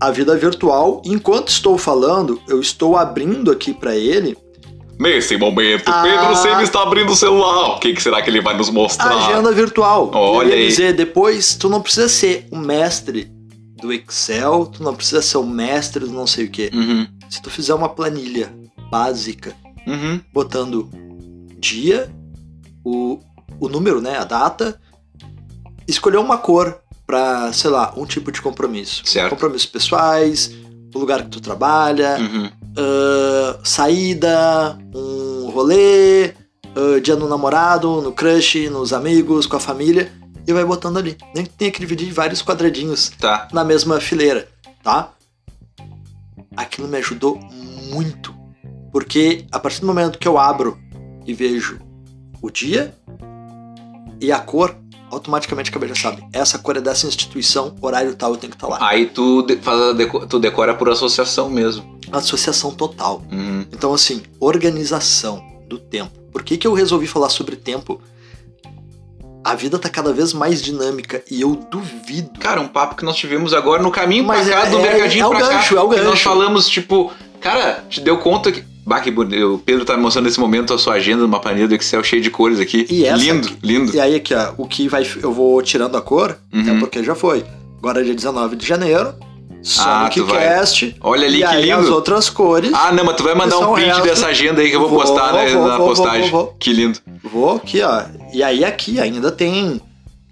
a vida virtual. Enquanto estou falando, eu estou abrindo aqui pra ele Nesse momento, Ah. Pedro sempre está abrindo o celular. O que, que será que ele vai nos mostrar? a agenda virtual. Olha aí. dizer, depois, tu não precisa ser o mestre do Excel, tu não precisa ser o mestre do não sei o quê. Uhum. Se tu fizer uma planilha básica, Uhum. botando dia, o, o número, né, a data, escolher uma cor pra, sei lá, um tipo de compromisso. Certo. Compromissos pessoais, o lugar que tu trabalha, Uhum. ah, saída, um rolê, ah, dia no namorado, no crush, nos amigos, com a família, e vai botando ali. Nem que tenha que dividir em vários quadradinhos Tá. na mesma fileira, tá? Aquilo me ajudou muito, porque a partir do momento que eu abro e vejo o dia e a cor, automaticamente a cabeça sabe. Essa cor é dessa instituição, horário tal, eu tenho que estar lá. Aí tu, de- faz deco- tu decora por associação mesmo. Associação total. Uhum. Então, assim, organização do tempo. Por que, que eu resolvi falar sobre tempo? A vida tá cada vez mais dinâmica e eu duvido. Cara, um papo que nós tivemos agora no caminho Mas pra cá, é- do é- mercadinho é o pra gancho, cá. é o que nós gancho. falamos, tipo, cara, te deu conta que. Bah, que bonito. O Pedro tá me mostrando nesse momento a sua agenda numa planilha do Excel cheia de cores aqui. E essa lindo, aqui- lindo. E aí aqui, ó, o que vai. Eu vou tirando a cor, Uhum. é porque já foi. Agora é dia 19 de janeiro. Sonic Ah. Cast. Olha ali e que aí lindo. as outras cores. Ah, não, mas tu vai mandar um print resto. dessa agenda aí que eu vou, Vou, postar né, vou, na vou, postagem. vou, vou. Que lindo. Vou aqui, ó. E aí aqui ainda tem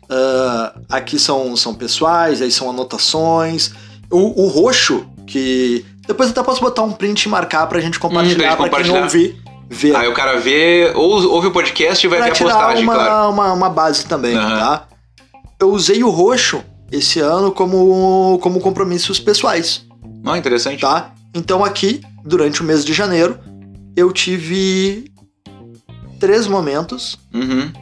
Ah, aqui são, são pessoais, aí são anotações. O, o roxo, que. Depois até posso botar um print e marcar pra gente compartilhar, Hum, pra gente pra quem não ouvir, ver. Aí o cara vê, ou ouve o podcast e vai pra ver a postagem, uma, claro. uma, uma base também, Aham. tá? Eu usei o roxo esse ano como, como compromissos pessoais, Não, interessante. tá? Então aqui, durante o mês de janeiro, eu tive três momentos Uhum.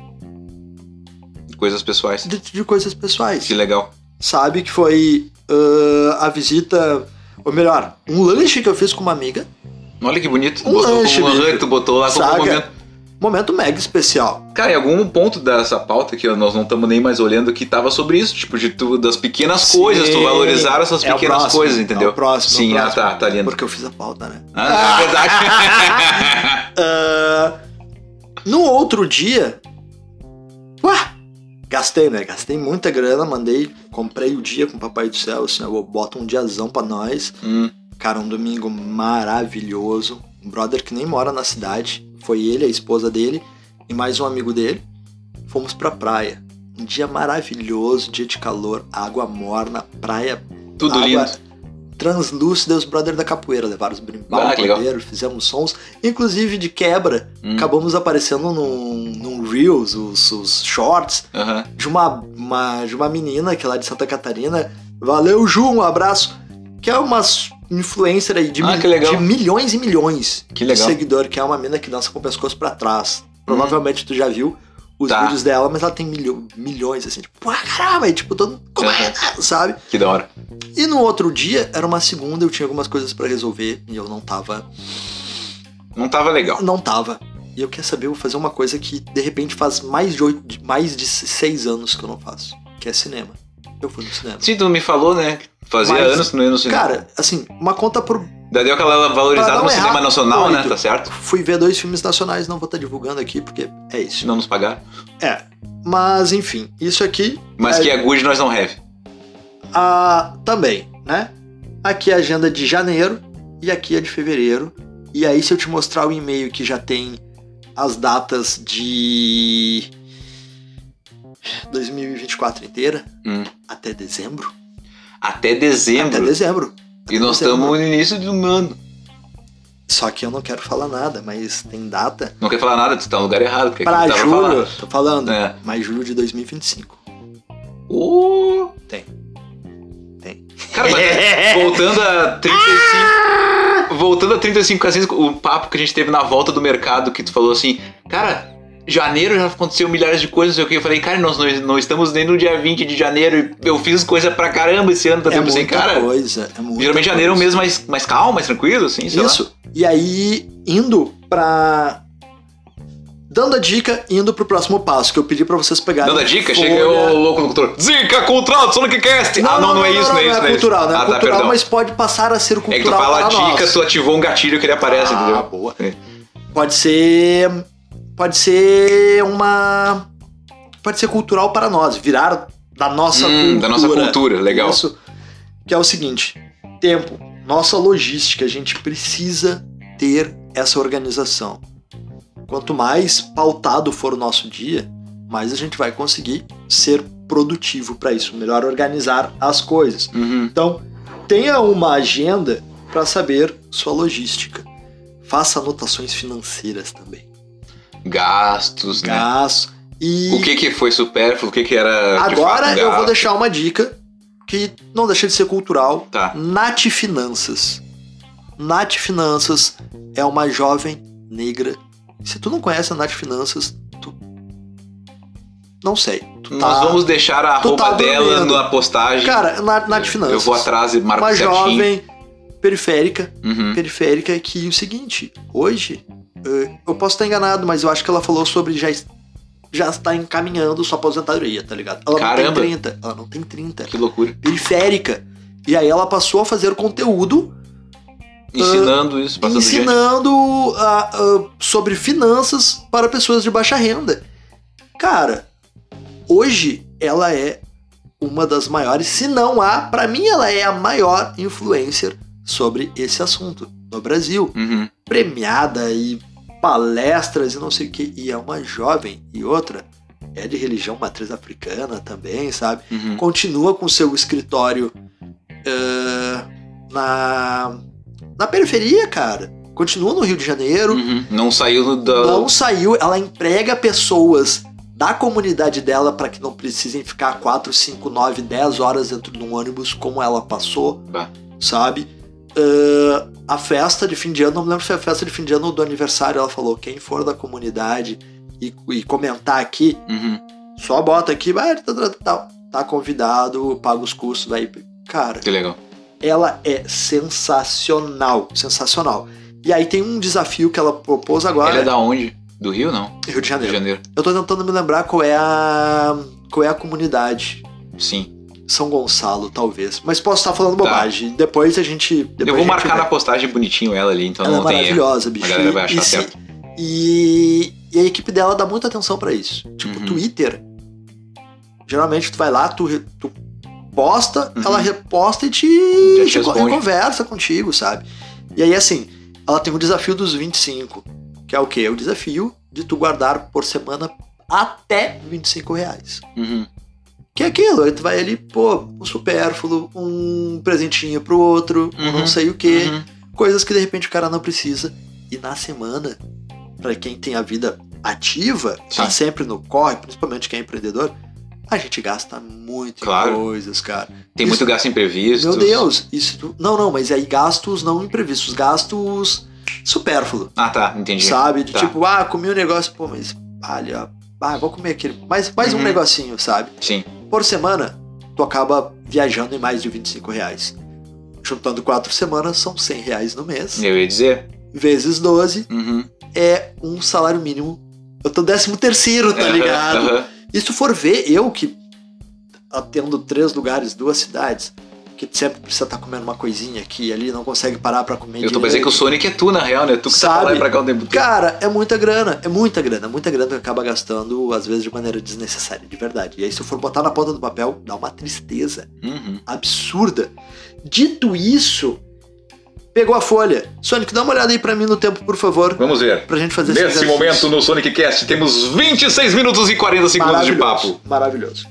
Coisas pessoais. de, de coisas pessoais. Que legal. sabe? Que foi ah, a visita, ou melhor, um lanche que eu fiz com uma amiga. Olha que bonito. Um botou lanche, como um tu botou lá como momento. Momento mega especial. Cara, em algum ponto dessa pauta que nós não estamos nem mais olhando que tava sobre isso, tipo, de tu, das pequenas Sim. coisas, tu valorizar essas É pequenas próximo, coisas, entendeu? é o próximo, Sim, é o ah próximo. tá, tá lindo. Porque eu fiz a pauta, né? Ah, é verdade. Ah, no outro dia. Ué! Gastei, né? Gastei muita grana, mandei, comprei o dia com o Papai do Céu, assim, eu boto um diazão pra nós. Hum, Cara, um domingo maravilhoso. Um brother que nem mora na cidade. Foi ele, a esposa dele e mais um amigo dele. Fomos pra praia. Um dia maravilhoso, dia de calor, água morna, praia tudo água lindo. Translúcida. Os brother da capoeira levaram os brimbal, Ah, legal. fizemos sons. Inclusive de quebra, Hum, acabamos aparecendo num, num Reels, os, os shorts, de uma, uma- de uma menina que é lá de Santa Catarina. Valeu, Ju, um abraço. Que é uma influencer aí de, Ah, de milhões e milhões Que de legal. seguidor, que é uma mina que dança com o pescoço pra trás. Provavelmente tu já viu os Tá. vídeos dela, mas ela tem milho- milhões, assim, tipo, ah, caramba, e, tipo, todo como é, sabe? Que da hora. E no outro dia, era uma segunda, eu tinha algumas coisas pra resolver e eu não tava, Não tava legal. não tava. E eu queria saber, eu vou fazer uma coisa que de repente faz mais de, oito, mais de seis anos que eu não faço, que é cinema. Eu fui no cinema. Sim, tu me falou, né? Fazia Mas, anos que não ia no cinema. Cara, assim, uma conta por. Daí deu aquela valorizada no cinema nacional, né? Tá certo? Fui ver dois filmes nacionais, não vou estar divulgando aqui, porque é isso. Não nos pagaram. É. Mas, enfim, isso aqui Mas É. que é good, nós não have. Ah, também, né? Aqui é a agenda de janeiro e aqui é de fevereiro. E aí, se eu te mostrar o e-mail que já tem as datas de 2024 inteira, Hum. até dezembro. Até dezembro. Até dezembro. E nós estamos no início do ano. Só que eu não quero falar nada, mas tem data. Não quer falar nada, tu tá no lugar errado. Porque Pra julho, falando. tô falando, É. mas julho de 2025. Uh, Tem. Tem. Cara, mas é, voltando a 35. Voltando a 35 casinhas, o papo que a gente teve na volta do mercado, que tu falou assim, cara, janeiro já aconteceu milhares de coisas, não sei o que. Eu falei, cara, nós não, não estamos nem no dia 20 de janeiro e eu fiz coisa pra caramba esse ano, tá É assim, muita cara. coisa. É muita Geralmente janeiro é um coisa. mês mais, mais calmo, mais tranquilo, assim, sei lá. Isso. E aí, indo pra. Dando a dica, indo pro próximo passo, que eu pedi pra vocês pegarem. Dando a dica, folha- chega o louco no cultor. Dica cultural do Sonic Cast! ah, não, não, é isso, não, é isso, não é isso. cultural, não é ah, tá, cultural, perdão. mas pode passar a ser cultural É que tu fala dica, nós. tu ativou um gatilho que ele aparece, ah, entendeu? boa. É. Pode ser. Pode ser uma. Pode ser cultural para nós, virar da nossa Hum, cultura. da nossa cultura, legal. Isso. Que é o seguinte: tempo, nossa logística, a gente precisa ter essa organização. Quanto mais pautado for o nosso dia, mais a gente vai conseguir ser produtivo para isso, melhor organizar as coisas. Uhum. Então, tenha uma agenda para saber sua logística. Faça anotações financeiras também. Gastos, né? Gastos. E O que que foi supérfluo, o que que era agora fato, eu vou gasto? deixar uma dica que não deixa de ser cultural. Tá. Nath Finanças. Nath Finanças é uma jovem negra. Se tu não conhece a Nath Finanças, tu. Não sei. Nós tá- vamos deixar a tu arroba tá dela na postagem. Cara, Na- Nath Finanças. Eu vou atrás e marco Uma certinho. jovem periférica Uhum. periférica que o seguinte, hoje, eu posso estar enganado, mas eu acho que ela falou sobre já, já está encaminhando sua aposentadoria, tá ligado? Ela Caramba. não tem 30, ela não tem 30, Que loucura. periférica. E aí ela passou a fazer conteúdo Ensinando isso, passando gente. ensinando ah, ah, sobre finanças para pessoas de baixa renda. Cara, hoje ela é uma das maiores, se não a, para mim ela é a maior influencer sobre esse assunto no Brasil. Uhum. Premiada e palestras e não sei o que. E é uma jovem e outra. é de religião matriz africana também, sabe? Uhum. Continua com seu escritório ah, na, na periferia, cara. Continua no Rio de Janeiro. Uhum. Não saiu da. Não saiu, ela emprega pessoas da comunidade dela para que não precisem ficar 4, 5, 9, 10 horas dentro de um ônibus como ela passou, Bah. sabe? Ah, a festa de fim de ano, não me lembro se foi a festa de fim de ano ou do aniversário, ela falou: quem for da comunidade e, e comentar aqui, Uhum. só bota aqui, vai, tá, tá, tá, tá convidado, paga os custos, vai. Cara, Que legal. ela é sensacional, sensacional. E aí tem um desafio que ela propôs agora, Ele é da onde? Do Rio, não? Rio de Rio de Janeiro. Janeiro. Eu tô tentando me lembrar qual é a qual é a comunidade. Sim. São Gonçalo, talvez. Mas posso estar falando Tá. bobagem. Depois a gente. Depois eu vou marcar na postagem bonitinho ela ali, então Ela é não tem erro. maravilhosa, bicho. A galera vai E- achar e, se- certo. e, e a equipe dela dá muita atenção pra isso. Tipo, Uhum. Twitter. Geralmente tu vai lá, tu, tu posta, Uhum. ela reposta e te, te te conversa contigo, sabe? E aí, assim, ela tem o desafio dos 25, que é o quê? É o desafio de tu guardar por semana até 25 reais. Uhum. Que é aquilo, aí tu vai ali, pô, um supérfluo, um presentinho pro outro, um Uhum. não sei o quê, Uhum. coisas que de repente o cara não precisa. E na semana, pra quem tem a vida ativa, tá Sim. sempre no corre, principalmente quem é empreendedor, a gente gasta muito Claro. em coisas, cara. Tem Isso- muito gasto imprevisto. Meu Deus, isso. Não, não, mas aí gastos não imprevistos, gastos supérfluos. Ah, tá, entendi. Sabe? De Tá. tipo, ah, comi um negócio, pô, mas olha, ah, vou comer aquele. Mais, mais um Uhum. negocinho, sabe? Sim. Por semana, tu acaba viajando em mais de 25 reais. Juntando quatro semanas, são 100 reais no mês. Eu ia dizer. Vezes 12 Uhum. é um salário mínimo. Eu tô décimo terceiro, tá ligado? aham. E se tu for ver, eu que atendo três lugares, duas cidades, que sempre precisa estar comendo uma coisinha aqui e ali, não consegue parar pra comer Eu tô pensando que o Sonic é tu, na real, né? Tu que tá Sabe? pra lá e pra cá o tempo todo. Cara, é muita grana, é muita grana, muita grana que acaba gastando, às vezes, de maneira desnecessária, de verdade. E aí, se eu for botar na ponta do papel, dá uma tristeza Uhum. absurda. Dito isso, pegou a folha. Sonic, dá uma olhada aí pra mim no tempo, por favor, Vamos ver. pra gente fazer esse Nesse momento no Sonic Cast temos 26 minutos e 40 segundos de papo. Maravilhoso.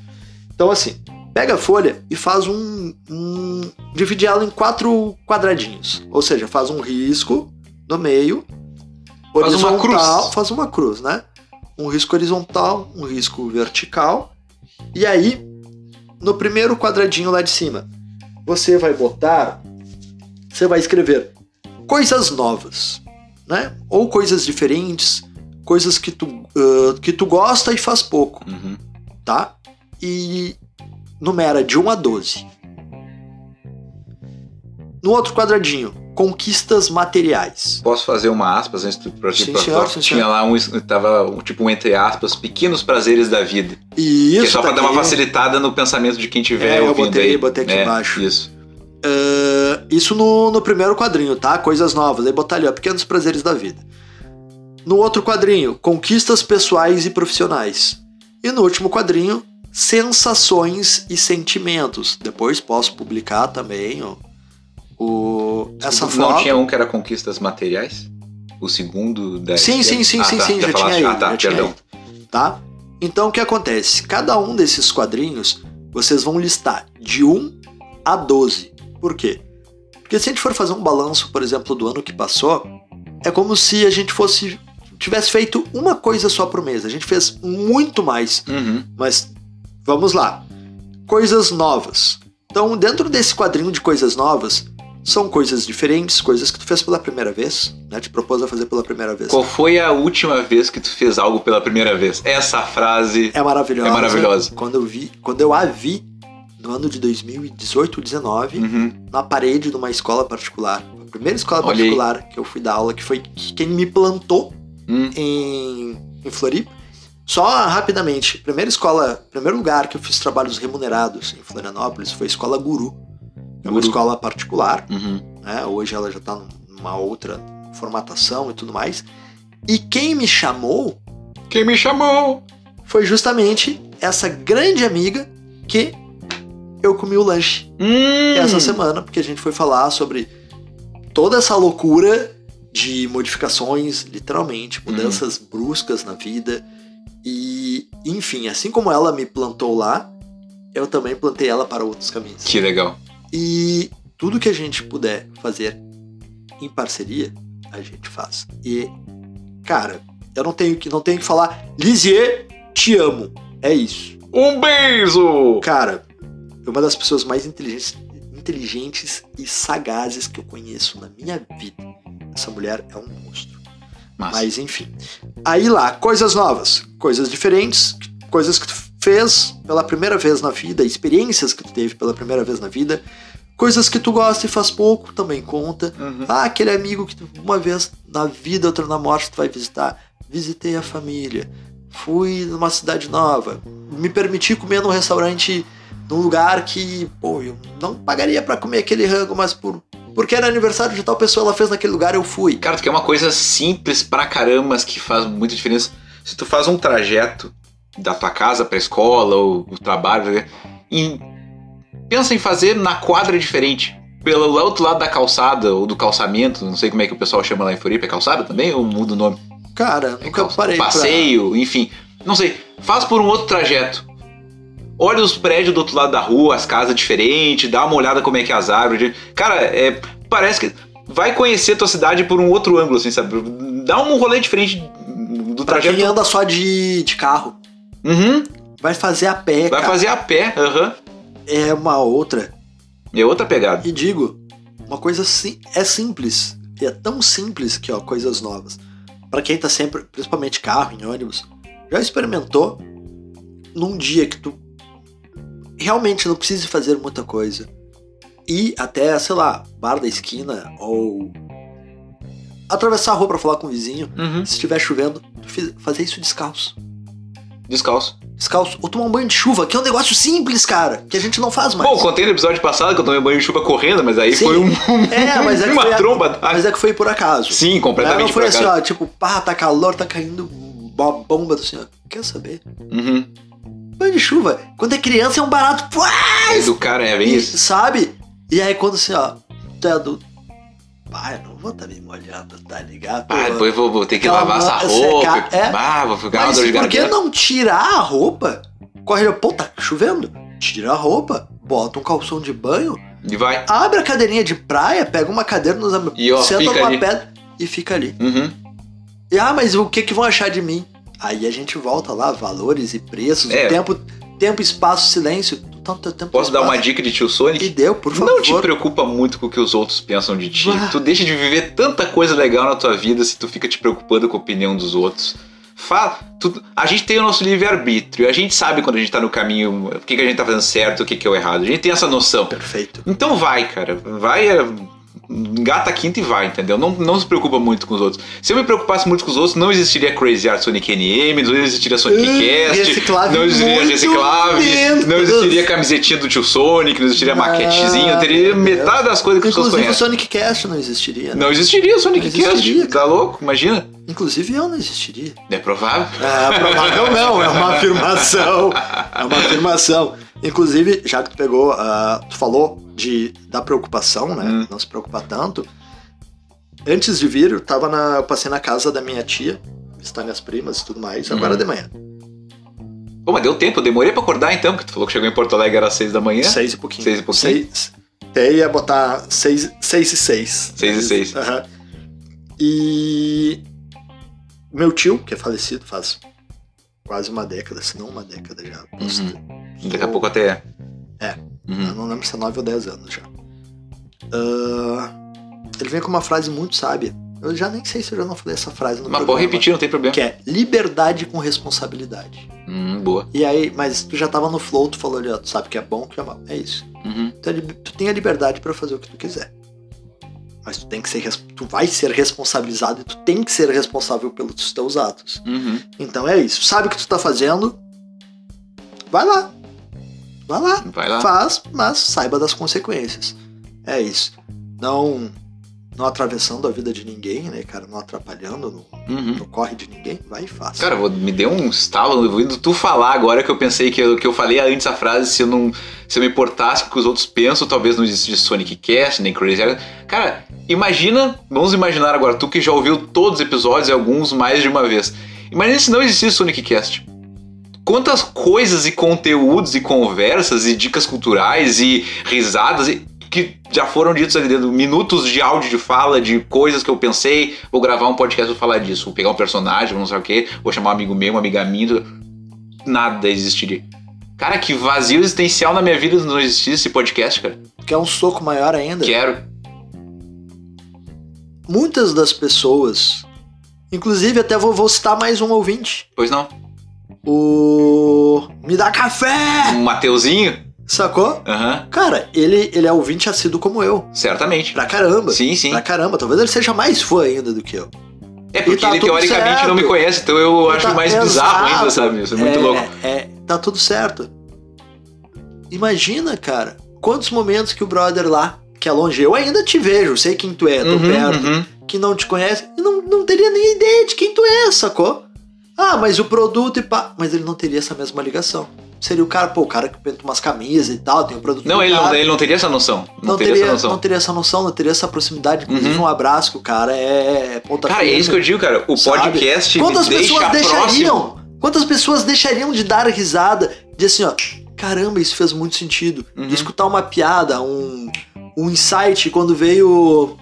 Então, assim, pega a folha e faz um. um divide ela em quatro quadradinhos. Ou seja, faz um risco no meio. Faz uma horizontal, cruz. Faz uma cruz, né? Um risco horizontal, um risco vertical. E aí, no primeiro quadradinho lá de cima, você vai botar. Você vai escrever coisas novas, né? Ou coisas diferentes, coisas que tu, ah, que tu gosta e faz pouco Uhum. tá? E numera de 1 a 12. No outro quadradinho, conquistas materiais. Posso fazer uma aspas antes do sim, Tinha senhor. lá um. Tava um, tipo um entre aspas, pequenos prazeres da vida. E que é isso só pra tá dar uma aqui. facilitada no pensamento de quem tiver É, eu ouvindo botei- aí. botei aqui É, embaixo. Isso. Ah, isso no, no primeiro quadrinho, tá? Coisas novas. Aí botar ali, ó, pequenos prazeres da vida. No outro quadrinho, conquistas pessoais e profissionais. E no último quadrinho, sensações e sentimentos. Depois posso publicar também ó, o, essa Não foto. tinha um que era conquistas materiais? O segundo da. Sim, sim, sim, Ah, sim, tá, sim, já, tinha falaste? ido, Ah, tá, já tinha perdão. ido, tá? Então o que acontece? Cada um desses quadrinhos, vocês vão listar de 1 a 12. Por quê? Porque se a gente for fazer um balanço, por exemplo, do ano que passou, é como se a gente fosse tivesse feito uma coisa só por mês. A gente fez muito mais, Uhum. mas vamos lá. Coisas novas. Então, dentro desse quadrinho de coisas novas, são coisas diferentes, coisas que tu fez pela primeira vez, né? Te propôs a fazer pela primeira vez. Qual foi a última vez que tu fez algo pela primeira vez? Essa frase. É maravilhosa. É maravilhosa. Quando eu vi, quando eu a vi no ano de 2018 ou 19, Uhum. na parede de uma escola particular. A primeira escola Olha aí. particular que eu fui dar aula, que foi quem me plantou Hum. em, em Floripa. Só rapidamente, primeira escola, primeiro lugar que eu fiz trabalhos remunerados em Florianópolis foi a escola Guru. É uma Guru. escola particular, Uhum. né? Hoje ela já tá numa outra formatação e tudo mais. E quem me chamou Quem me chamou? foi justamente essa grande amiga que eu comi o lanche Hum. essa semana, porque a gente foi falar sobre toda essa loucura de modificações, literalmente, mudanças bruscas na vida E, enfim, assim como ela me plantou lá, eu também plantei ela para outros caminhos. Que legal. E tudo que a gente puder fazer em parceria, a gente faz. E, cara, eu não tenho que, não tenho que falar, Lisier, te amo. É isso. Um beijo! Cara, é uma das pessoas mais inteligentes, inteligentes e sagazes que eu conheço na minha vida. Essa mulher é um monstro. Massa. Mas enfim. Aí lá, coisas novas, coisas diferentes, coisas que tu fez pela primeira vez na vida, experiências que tu teve pela primeira vez na vida, coisas que tu gosta e faz pouco também conta. Uhum. Ah, aquele amigo que tu, uma vez na vida, outra na morte, tu vai visitar. Visitei a família. Fui numa cidade nova. Me permiti comer num restaurante num lugar que, pô, eu não pagaria pra comer aquele rango, mas por porque era aniversário de tal pessoa, ela fez naquele lugar, eu fui. Cara, tu quer uma coisa simples pra caramba, mas que faz muita diferença. Se tu faz um trajeto da tua casa pra escola ou o trabalho, e pensa em fazer na quadra diferente. Pelo outro lado da calçada ou do calçamento, não sei como é que o pessoal chama lá em Floripa, é calçada também ou muda o nome? Cara, É nunca calça- parei pra- Passeio, enfim. Não sei. Faz por um outro trajeto. Olha os prédios do outro lado da rua, as casas diferentes, dá uma olhada como é que é as árvores. Cara, é, parece que vai conhecer tua cidade por um outro ângulo, assim, sabe? Dá um rolê diferente do Pra trajeto. quem anda só de, de carro, Uhum, vai fazer a pé, vai cara. fazer a pé, aham. É uma outra. É outra pegada. E digo, uma coisa sim, é simples. E é tão simples que, ó, coisas novas. Pra quem tá sempre, principalmente carro, em ônibus, já experimentou num dia que tu realmente não precisa fazer muita coisa. Ir até, sei lá, bar da esquina ou atravessar a rua pra falar com o vizinho. Uhum. Se estiver chovendo, fazer isso descalço. Descalço. Descalço. Ou tomar um banho de chuva, que é um negócio simples, cara, que a gente não faz mais. Bom, contei no episódio passado que eu tomei banho de chuva correndo, mas aí Sim. foi um, É, mas é que uma foi tromba. d'água. Mas é que foi por acaso. Sim, completamente não foi assim, acaso. ó, tipo, pá, tá calor, tá caindo uma bomba do senhor. Quer saber? Uhum. Banho de chuva. Quando é criança é um barato. Pô, É do cara, é isso. Sabe? E aí quando assim, ó, tu é adulto. Pai, não vou tá me molhando, tá ligado? Ah, depois vou, vou ter que lavar essa roupa. secar, é. Ah, vou ficar uma Mas dor de por que não tirar a roupa? Corre, pô, tá chovendo? Tira a roupa, bota um calção de banho, E vai. abre a cadeirinha de praia, pega uma cadeira, nos E, ó, senta numa ali. pedra e fica ali. Uhum. E, ah, mas o que, que vão achar de mim? Aí a gente volta lá, valores e preços, É. tempo, tempo, espaço, silêncio. Teu tempo Posso e dar uma espaço. dica de tio Sonic? deu, por favor. Não te preocupa muito com o que os outros pensam de ti. Tu deixa de viver tanta coisa legal na tua vida se tu fica te preocupando com a opinião dos outros. Fala, tu- a gente tem o nosso livre-arbítrio, a gente sabe quando a gente tá no caminho, o que, que a gente tá fazendo certo, o que, que é o errado. A gente tem essa noção. Perfeito. Então vai, cara. Vai, engata a quinta e vai, entendeu? Não, não se preocupa muito com os outros. Se eu me preocupasse muito com os outros, não existiria Crazy Art Sonic NM, não existiria Sonic Hum, Cast, não existiria Reciclave, não existiria camisetinha do tio Sonic, não existiria Não, maquetezinha, teria metade das coisas que as pessoas Inclusive o conhecem. Sonic Cast não existiria. né? Não existiria Sonic Não existiria, Cast, tá louco? Imagina. Inclusive eu não existiria. É provável. É provável não, é uma afirmação. É uma afirmação. Inclusive, já que tu pegou, ah, tu falou de, da preocupação, né? Hum. Não se preocupar tanto. Antes de vir, eu tava na. Eu passei na casa da minha tia, visitar minhas primas e tudo mais, Uhum. agora de manhã. Pô, mas deu tempo, eu demorei pra acordar então, porque tu falou que chegou em Porto Alegre às seis da manhã. Seis e pouquinho. Seis e pouquinho? Seis. Até ia botar seis, seis e seis. Seis e seis. Aham. E meu tio, que é falecido faz quase uma década, se não uma década já. Uhum. Daqui a pouco até. É. Uhum. Eu não lembro se é 9 ou 10 anos já. Ah, ele vem com uma frase muito sábia. Eu já nem sei se eu já não falei essa frase no Mas programa. pode repetir, não tem problema. Que é liberdade com responsabilidade. Hum, boa. E aí, mas tu já tava no flow, tu falou ali, ó, tu sabe que é bom, que é mal. É isso. Uhum. Tu, é tu tem a liberdade pra fazer o que tu quiser. Mas tu tem que ser, tu vai ser responsabilizado e tu tem que ser responsável pelos teus atos. Uhum. Então é isso. Sabe o que tu tá fazendo? Vai lá. Vai lá. Vai lá. Faz, mas saiba das consequências. É isso. Não não atravessando a vida de ninguém, né, cara? Não atrapalhando no, Uhum. no corre de ninguém. Vai e faz. Cara, vou- me deu um estalo ouvindo tu falar agora que eu pensei que eu, que eu falei antes a frase, se eu não. Se eu me importasse com o que os outros pensam, talvez não existisse Sonic Cast, nem Crazy. Art. Cara, imagina, vamos imaginar agora, tu que já ouviu todos os episódios e alguns mais de uma vez. Imagina se não existisse Sonic Cast. quantas coisas e conteúdos e conversas e dicas culturais e risadas e que já foram ditos ali dentro, minutos de áudio de fala, de coisas que eu pensei, vou gravar um podcast, vou falar disso, vou pegar um personagem, não sei o que, vou chamar um amigo meu, uma amiga minha, nada existiria. Cara, que vazio existencial na minha vida não existisse esse podcast, cara. Quer um soco maior ainda? Quero. Muitas das pessoas, inclusive até vou, vou citar mais um ouvinte, Pois não. o Me Dá Café, Um Mateuzinho? Sacou? Aham. Cara, ele, ele é ouvinte assíduo como eu, Certamente. pra caramba. Sim, sim. Pra caramba, talvez ele seja mais fã ainda do que eu. É porque E tá ele teoricamente certo. não me conhece, então eu acho Tá- mais bizarro Exato. ainda, sabe? Isso é muito é, louco. É, tá tudo certo. Imagina, cara, quantos momentos que o brother lá, que é longe, eu ainda te vejo, sei quem tu é, tô Uhum, perto, uhum. que não te conhece, e não, não teria nem ideia de quem tu é, sacou? Ah, mas o produto e pá. Mas ele não teria essa mesma ligação. Seria o cara, pô, o cara que pinta umas camisas e tal, tem o produto Não, ele não, cara. ele não teria essa noção. Não, Não teria, teria, essa noção. não teria essa noção, não teria essa proximidade. Inclusive, Uhum. um abraço que o cara é, é ponta Cara, é firme. isso que eu digo, cara. O Sabe? podcast Quantas deixa pessoas deixariam? próximo. Quantas pessoas deixariam de dar risada de assim, ó, caramba, isso fez muito sentido. Uhum. De escutar uma piada, um, um insight quando veio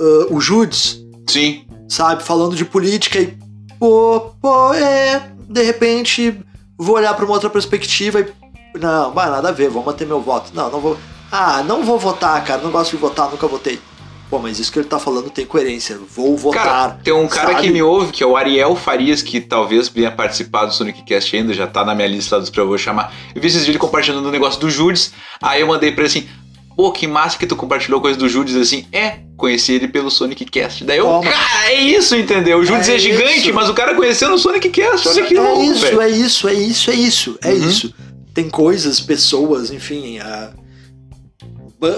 uh, o Judes, Sim. sabe, falando de política e pô, pô, é, de repente vou olhar pra uma outra perspectiva e não, vai nada a ver, vou manter meu voto. Não, não vou. Ah, não vou votar, cara, não gosto de votar, nunca votei. Pô, mas isso que ele tá falando tem coerência. Vou votar. Cara, tem um cara sabe? que me ouve, que é o Ariel Farias, que talvez venha participar do Sonic Cast ainda, já tá na minha lista dos pra eu vou chamar. Eu vi esses vídeos compartilhando o negócio do Judes, aí eu mandei pra ele assim, pô, que massa que tu compartilhou coisa do Judes, Ele assim, é, conheci ele pelo Sonic Cast. Daí eu, Toma. cara, é isso, entendeu? O Judes é, É gigante, isso. mas o cara conheceu no Sonic Cast, olha que é louco, isso, velho. é isso, é isso, é isso, é Uhum. isso. Tem coisas, pessoas, enfim, a-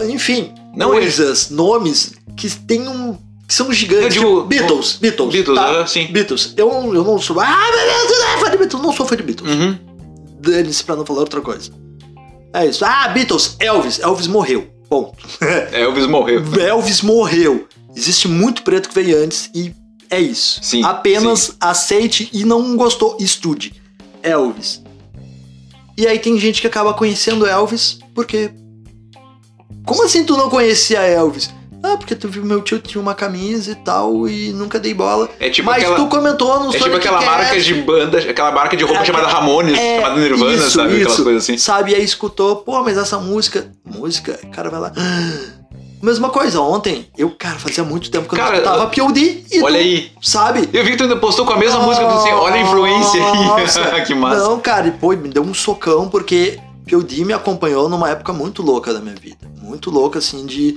enfim, Não, coisas, nomes que tem um que são gigantes. Digo- tipo, Beatles, Beatles, Beatles, tá? ah, sim. Beatles. Eu não, eu não sou. Ah, beleza, não é fã de Beatles, não sou fã de Beatles. Uhum. Dane-se pra não falar outra coisa. É isso. Ah, Beatles, Elvis, Elvis morreu. Ponto. Elvis morreu. Elvis morreu. Existe muito preto que veio antes e é isso. Sim, Apenas aceite e não gostou, estude. Elvis. E aí tem gente que acaba conhecendo Elvis porque. Como assim tu não conhecia Elvis? Ah, porque tu viu meu tio tinha uma camisa e tal e nunca dei bola. É tipo Mas aquela... tu comentou no É tipo aquela Cast. marca de banda, aquela marca de roupa É, chamada Ramones, é, chamada Nirvana, isso, sabe? Aquelas isso. coisas assim. Sabe, e aí escutou, pô, mas essa música. Música? O cara vai lá. "Ah." Mesma coisa, ontem, eu, cara, fazia muito tempo que eu Cara, não escutava POD e Olha tu, aí. sabe? Eu vi que tu ainda postou com a mesma música do assim, olha a influência Nossa. aí. que massa. Não, cara, e pô, me deu um socão porque POD me acompanhou numa época muito louca da minha vida. Muito louca, assim, de,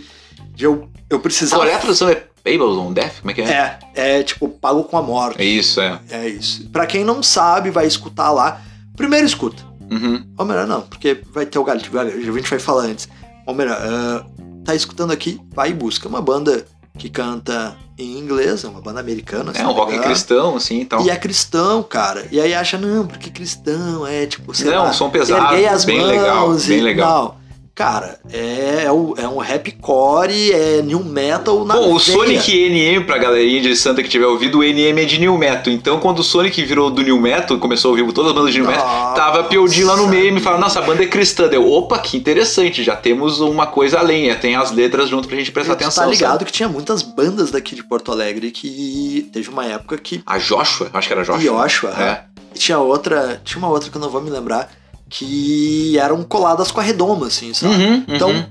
de eu, eu precisava. Qual é a tradução? É Fables on Death? Como é que é? É, é tipo, pago com a morte. É isso, é. É isso. Pra quem não sabe, vai escutar lá. Primeiro escuta. Uhum. Ou melhor, não, porque vai ter o galho, a gente vai falar antes. Ou melhor, ah, tá escutando aqui, vai e busca. Uma banda que canta em inglês, é uma banda americana. É não um rock cristão, assim, então. E é cristão, cara. E aí acha, não, porque cristão é tipo, sei Não, lá, um som pesado, bem mãos legal, e bem legal. Não. Cara, é, é, um, é um rapcore, é new metal na Bom, o. Sonic NM, pra galerinha de Santa que tiver ouvido, o NM é de New Metal. Então, quando o Sonic virou do New Metal, começou a ouvir todas as bandas de New Metal, Nossa. tava POD lá no meio e me falaram, nossa, a banda é cristã. Deu, opa, que interessante, já temos uma coisa além, é, tem as letras junto pra gente prestar Tu atenção. Tá ligado sabe? que tinha muitas bandas daqui de Porto Alegre que teve uma época que A Joshua, acho que era Joshua. Yoshua, aham. É. E tinha outra, tinha uma outra que eu não vou me lembrar, que eram coladas com a redoma, assim, sabe? Uhum, Então, uhum.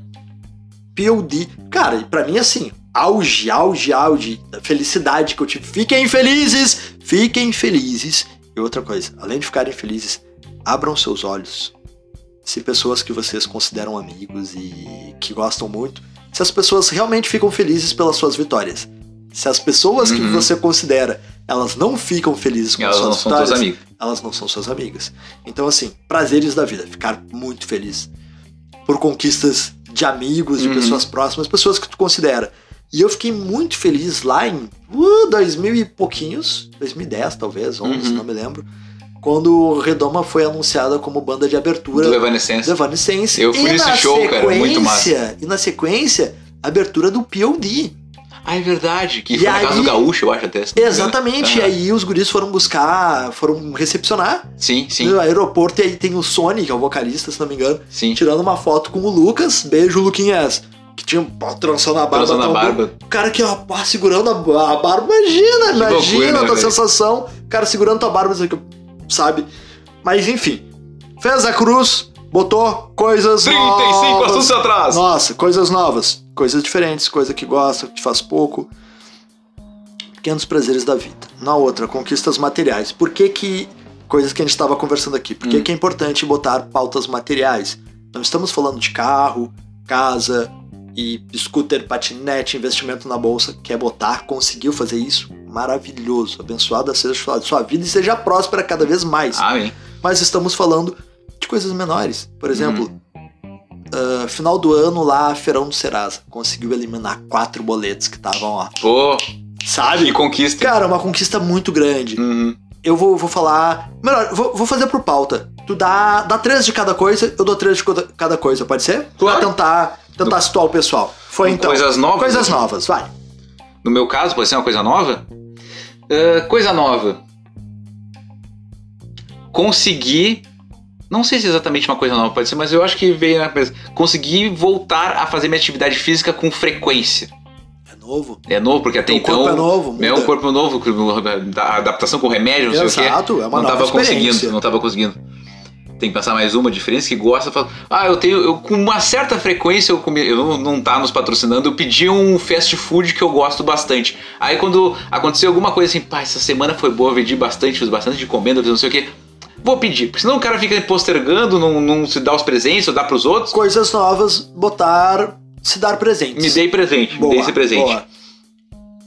POD. Cara, e pra mim, assim, auge, auge, auge da felicidade que eu tive. Fiquem felizes! Fiquem felizes. E outra coisa, além de ficarem felizes, abram seus olhos. Se pessoas que vocês consideram amigos e que gostam muito, se as pessoas realmente ficam felizes pelas suas vitórias. Se as pessoas que Uhum. você considera, elas não ficam felizes com Elas as não suas são elas não são suas amigas. Então, assim, prazeres da vida, ficar muito feliz por conquistas de amigos, de Uhum. pessoas próximas, pessoas que tu considera. E eu fiquei muito feliz lá em uh, 2000 e pouquinhos, 2010 talvez, 11, Uhum. não me lembro, quando Redoma foi anunciada como banda de abertura Do do Evanescence. Evanescence. Eu fui e nesse show, cara, muito sequência- E na sequência, abertura do POD. Ah, é verdade. Que E foi na casa aí- do Gaúcho, eu acho até. Exatamente. E aí os guris foram buscar, foram recepcionar Sim, sim, no aeroporto. E aí tem o Sony, que é o vocalista, se não me engano, sim. tirando uma foto com o Lucas. Beijo, Luquinhas. Que tinha pô, trançando a barba. Trançando a tão barba. O cara aqui, ó, segurando a, a barba. Imagina, Que imagina loucura, a né, tua velho? sensação. O cara segurando tua barba, sabe? Mas enfim. Fez a cruz, botou coisas 35 novas. assuntos atrás. Nossa, coisas novas, coisas diferentes, coisa que gosta, que faz pouco. Pequenos prazeres da vida. Na outra, conquistas materiais. Por que que coisas que a gente estava conversando aqui? Por que Hum. que é importante botar pautas materiais? Não estamos falando de carro, casa e scooter, patinete, investimento na bolsa. Quer botar, conseguiu fazer isso? Maravilhoso. Abençoada seja a sua vida e seja próspera cada vez mais Amém. mas estamos falando de coisas menores. Por exemplo, Uhum. Ah, final do ano lá, Feirão do Serasa. Conseguiu eliminar quatro boletos que estavam lá. Pô, Sabe? que conquista. Cara, uma conquista muito grande. Uhum. Eu vou, vou falar. Melhor, vou, vou fazer por pauta. Tu dá, dá três de cada coisa, eu dou três de cada- coisa, pode ser? Claro. Pra tentar, tentar situar o pessoal. Foi então. Coisas novas? Coisas novas, vai. No meu caso, pode ser uma coisa nova? Ah, coisa nova. Conseguir. Não sei se é exatamente uma coisa nova, pode ser, mas eu acho que veio na cabeça. Conseguir voltar a fazer minha atividade física com frequência. É novo. É novo, porque até então. corpo é novo, muda. É um corpo novo, a adaptação com remédio, não sei o Exato, quê. é uma não nova tava conseguindo, não tava conseguindo. Tem que pensar mais uma diferença que gosta, fala, ah, eu tenho, eu, com uma certa frequência, eu, comi, eu não, não tá nos patrocinando, eu pedi um fast food que eu gosto bastante. Aí quando aconteceu alguma coisa assim, pá, essa semana foi boa, vendi bastante, fiz bastante de comenda, fiz não sei o que, vou pedir, porque senão o cara fica postergando, não, não se dá os presentes, ou dá pros outros, Coisas novas, botar. Se dar presentes. me dei presente, me Boa, dei esse presente. boa.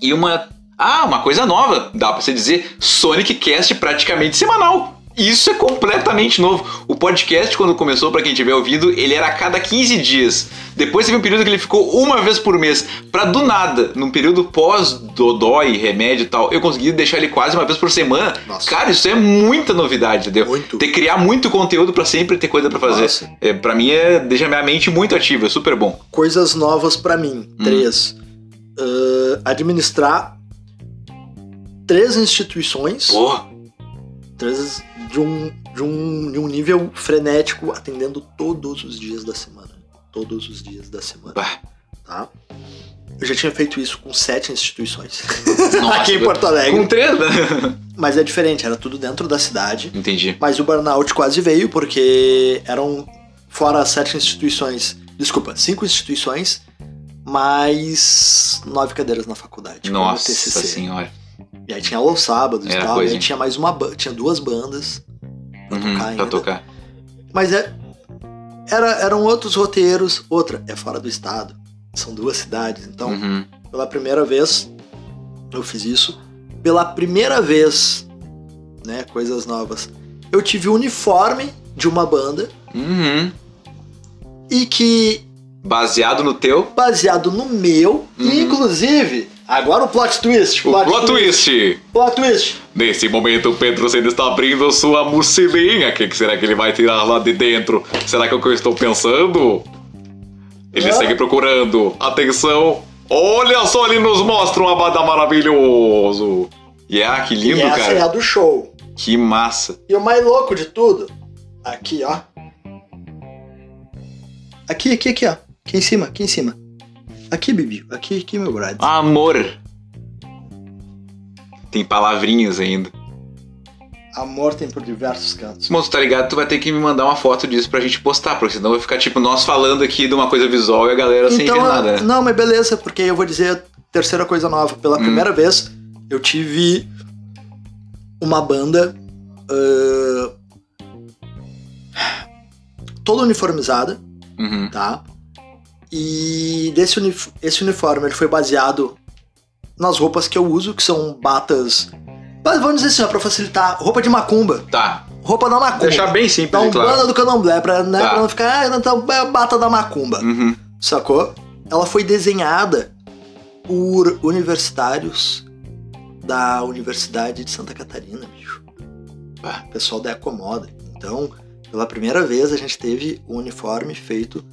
E uma. Ah, uma coisa nova, dá pra você dizer Sonic Cast praticamente semanal. Isso é completamente novo. O podcast, quando começou, pra quem estiver ouvindo, ele era a cada 15 dias. Depois teve um período que ele ficou uma vez por mês. Pra do nada, num período pós-dodói, remédio e tal, eu consegui deixar ele quase uma vez por semana. Nossa. Cara, isso é muita novidade, entendeu? Muito. Ter criar muito conteúdo pra sempre ter coisa pra fazer. Nossa. É, pra mim, é, deixa minha mente muito ativa, é super bom. coisas novas pra mim. Hum. Três. Ah, administrar três instituições, Pô, três de um, de, um, de um nível frenético, atendendo todos os dias da semana. Todos os dias da semana, bah, tá? Eu já tinha feito isso com sete instituições nossa, aqui em Porto Alegre. Com três, né? Mas é diferente, era tudo dentro da cidade. Entendi. Mas o burnout quase veio porque eram, fora as sete instituições, desculpa, cinco instituições, mais nove cadeiras na faculdade. Nossa senhora. E aí tinha aos sábados e tal, coisa, e aí hein? tinha mais uma banda, tinha duas bandas pra Uhum, tocar pra ainda. tocar. Mas é, era, eram outros roteiros, outra, é fora do estado. São duas cidades, então Uhum. pela primeira vez eu fiz isso. Pela primeira vez, né, coisas novas. Eu tive o uniforme de uma banda Uhum. e que Baseado no teu. baseado no meu, Uhum. inclusive, agora o plot twist, O plot twist. plot twist. Nesse momento, o Pedro Senna está abrindo sua mochilinha. O que que será que ele vai tirar lá de dentro? Será que é o que eu estou pensando? Ele Ah. segue procurando. Atenção. Olha só, ele nos mostra um abadá maravilhoso. E ah, que lindo, e essa cara. é a do show. Que massa. E o mais louco de tudo, aqui, ó. Aqui, aqui, aqui, ó. Aqui em cima, aqui em cima. Aqui, Bibi. Aqui, aqui, meu brother. Amor. Tem palavrinhas ainda. Amor tem por diversos cantos. Moço, tá ligado? Tu vai ter que me mandar uma foto disso pra gente postar, porque senão vai ficar tipo nós falando aqui de uma coisa visual e a galera sem ver nada, né? não, mas beleza, porque eu vou dizer a terceira coisa nova. Pela Hum. primeira vez, eu tive uma banda ah, toda uniformizada, Uhum. tá? E desse esse uniforme ele foi baseado nas roupas que eu uso, que são batas. Mas vamos dizer assim, ó, pra facilitar, roupa de macumba. Tá. Roupa da macumba. Deixar bem da simples e Umbanda claro. do Candomblé, pra, né, Tá. pra não ficar, ah, então é bata da macumba. Uhum. Sacou? Ela foi desenhada por universitários da Universidade de Santa Catarina, bicho. Bah. Pessoal da Acomoda. Então, pela primeira vez, a gente teve um uniforme feito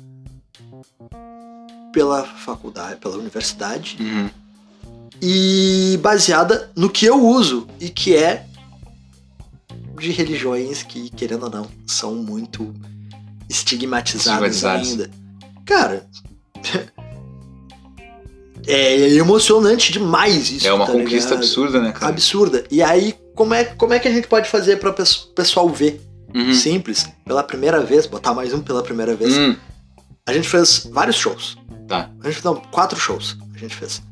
pela faculdade, pela universidade, Uhum. e baseada no que eu uso e que é de religiões que, querendo ou não, são muito estigmatizadas ainda. Cara, é emocionante demais isso. É uma tá conquista ligado? absurda, né, cara? Absurda. E aí, como é, como é que a gente pode fazer para o pessoal ver? Uhum. Simples. Pela primeira vez, botar mais um pela primeira vez. Hum, A gente fez vários shows. Tá. A gente não, quatro shows a gente fez.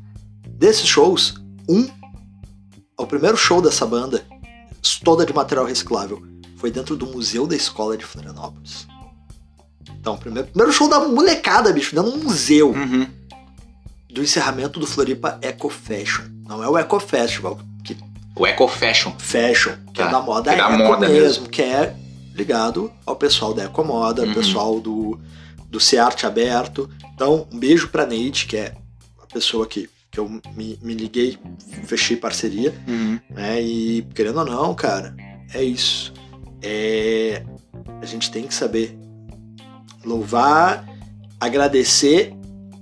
Desses shows, um, o primeiro show dessa banda, toda de material reciclável, foi dentro do museu da escola de Florianópolis. Então, primeiro, primeiro show da molecada, bicho, dentro de um museu. uhum. Do encerramento do Floripa Eco Fashion. Não é o Eco Festival, que O Eco Fashion. fashion, que Tá. é da moda Que é da eco moda mesmo, mesmo. que é ligado ao pessoal da Ecomoda, Uhum. pessoal do, do Cearte Aberto. Então, um beijo pra Neide, que é a pessoa que, que eu me, me liguei, fechei parceria, Uhum. né? E querendo ou não, cara, é isso. É, a gente tem que saber louvar, agradecer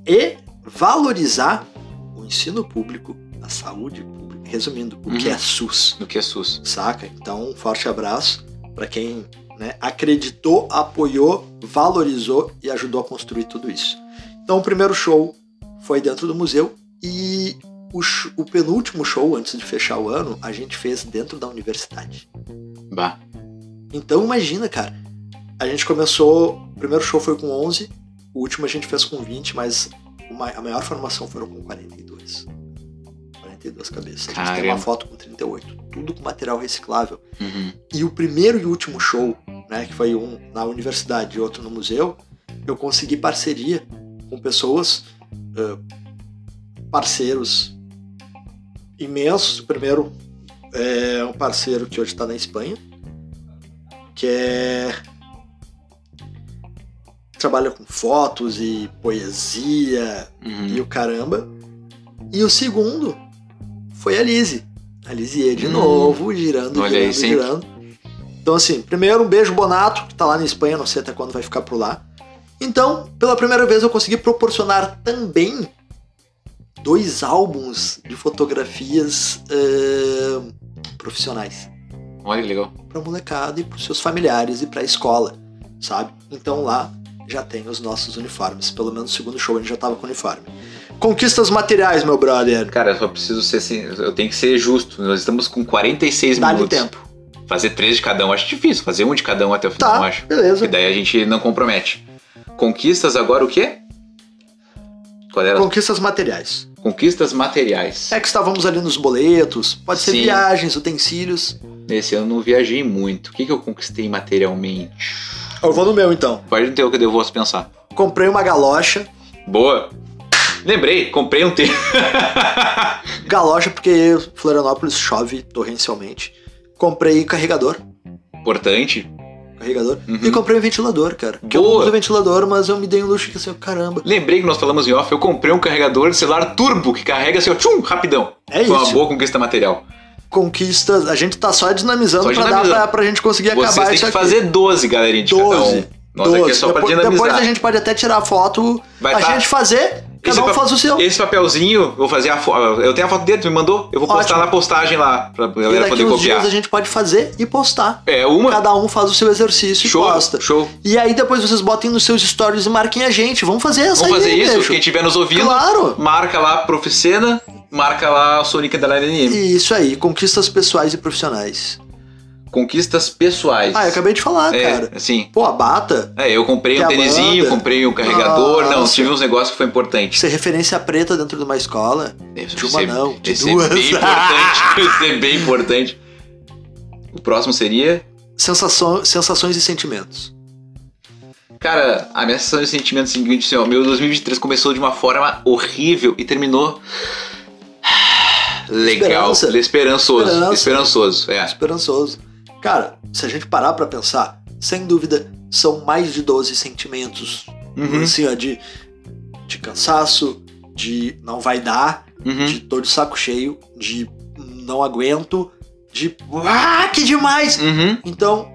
e valorizar o ensino público, a saúde pública. Resumindo, o que Uhum. é SUS No que é SUS. saca? Então, um forte abraço para quem né, acreditou, apoiou, valorizou e ajudou a construir tudo isso. Então, o primeiro show foi dentro do museu e o, o penúltimo show, antes de fechar o ano, a gente fez dentro da universidade. Bah. Então, imagina, cara. A gente começou. O primeiro show foi com 11, o último a gente fez com 20, mas o ma- a maior formação foram com 42. 42 cabeças. A gente tem Caramba. uma foto com 38. Tudo com material reciclável. Uhum. E o primeiro e último show, né, que foi um na universidade e outro no museu, eu consegui parceria com pessoas, ãh, parceiros imensos. O primeiro é um parceiro que hoje está na Espanha, que é trabalha com fotos e poesia Uhum. e o caramba. E o segundo foi a Lizzie. A Lizzie de Hum. novo, girando, Olha aí, girando, sempre. girando. Então, assim, primeiro um beijo Bonato, que tá lá na Espanha, não sei até quando vai ficar por lá. Então, pela primeira vez eu consegui proporcionar também dois álbuns de fotografias ahn, profissionais Olha que legal. pra molecada e pros seus familiares e pra escola, sabe? Então lá já tem os nossos uniformes. Pelo menos no segundo show a gente já tava com uniforme. Conquistas materiais, meu brother. Cara, eu só preciso ser assim, eu tenho que ser justo. Nós estamos com 46 Dá-lhe minutos. tempo. Fazer três de cada um acho difícil. Fazer um de cada um até o final, eu Tá, acho. beleza. E daí a gente não compromete. Conquistas agora o quê? Qual era? Conquistas materiais. Conquistas materiais. É que estávamos ali nos boletos, pode ser Sim. viagens, utensílios. Nesse ano eu não viajei muito. O que, que eu conquistei materialmente? Eu vou no meu então. Pode ter o que eu posso pensar. Comprei uma galocha. Boa. Lembrei, comprei um tênis. Galocha porque Florianópolis chove torrencialmente. Comprei carregador. Importante. Carregador. Uhum. E comprei um ventilador, cara. Que eu Boa. não uso ventilador, mas eu me dei um luxo que assim, caramba. Lembrei que nós falamos em off, eu comprei um carregador de celular turbo que carrega assim, ó, tchum, rapidão. É Foi uma isso. boa conquista material. Conquistas. A gente tá só dinamizando Só pra dar dinamizando. pra, pra gente conseguir Vocês acabar têm isso que aqui. fazer 12, galerinha, de cada 12. um. Nós aqui é só pra depois, dinamizar. depois a gente pode até tirar a foto, Vai a tá- gente fazer, cada Esse um faz o seu. Esse papelzinho, vou fazer a foto. Eu tenho a foto dele, tu me mandou? Eu vou postar Ótimo. na postagem lá, pra e galera daqui poder uns copiar. dias a gente pode fazer e postar. É uma. Cada um faz o seu exercício Show, e posta. show. E aí depois vocês botem nos seus stories e marquem a gente. Vamos fazer essa Vamos aí, fazer isso. bicho. Quem estiver nos ouvindo, Claro. marca lá Proficena, marca lá o Sonic da NM. Isso aí, conquistas pessoais e profissionais. Conquistas pessoais. Ah, eu acabei de falar, é, cara. assim. Pô, a bata, É, eu comprei um a tênisinho, comprei um carregador. Não, tive uns negócios que foi importante. ser referência preta dentro de uma escola. De uma ser- não, de ser duas. bem importante. Deve ser bem importante. O próximo seria. Sensação, sensações e sentimentos. Cara, a minha sensação de sentimento é a seguinte, assim, ó, meu 2023 começou de uma forma horrível e terminou legal, Esperança. esperançoso, Esperança. esperançoso, é. Esperançoso. Cara, se a gente parar pra pensar, sem dúvida, são mais de 12 sentimentos. Uhum, Assim, ó, de, de cansaço, de não vai dar, uhum. de tô de saco cheio, de não aguento, de ah, que demais! Uhum. Então,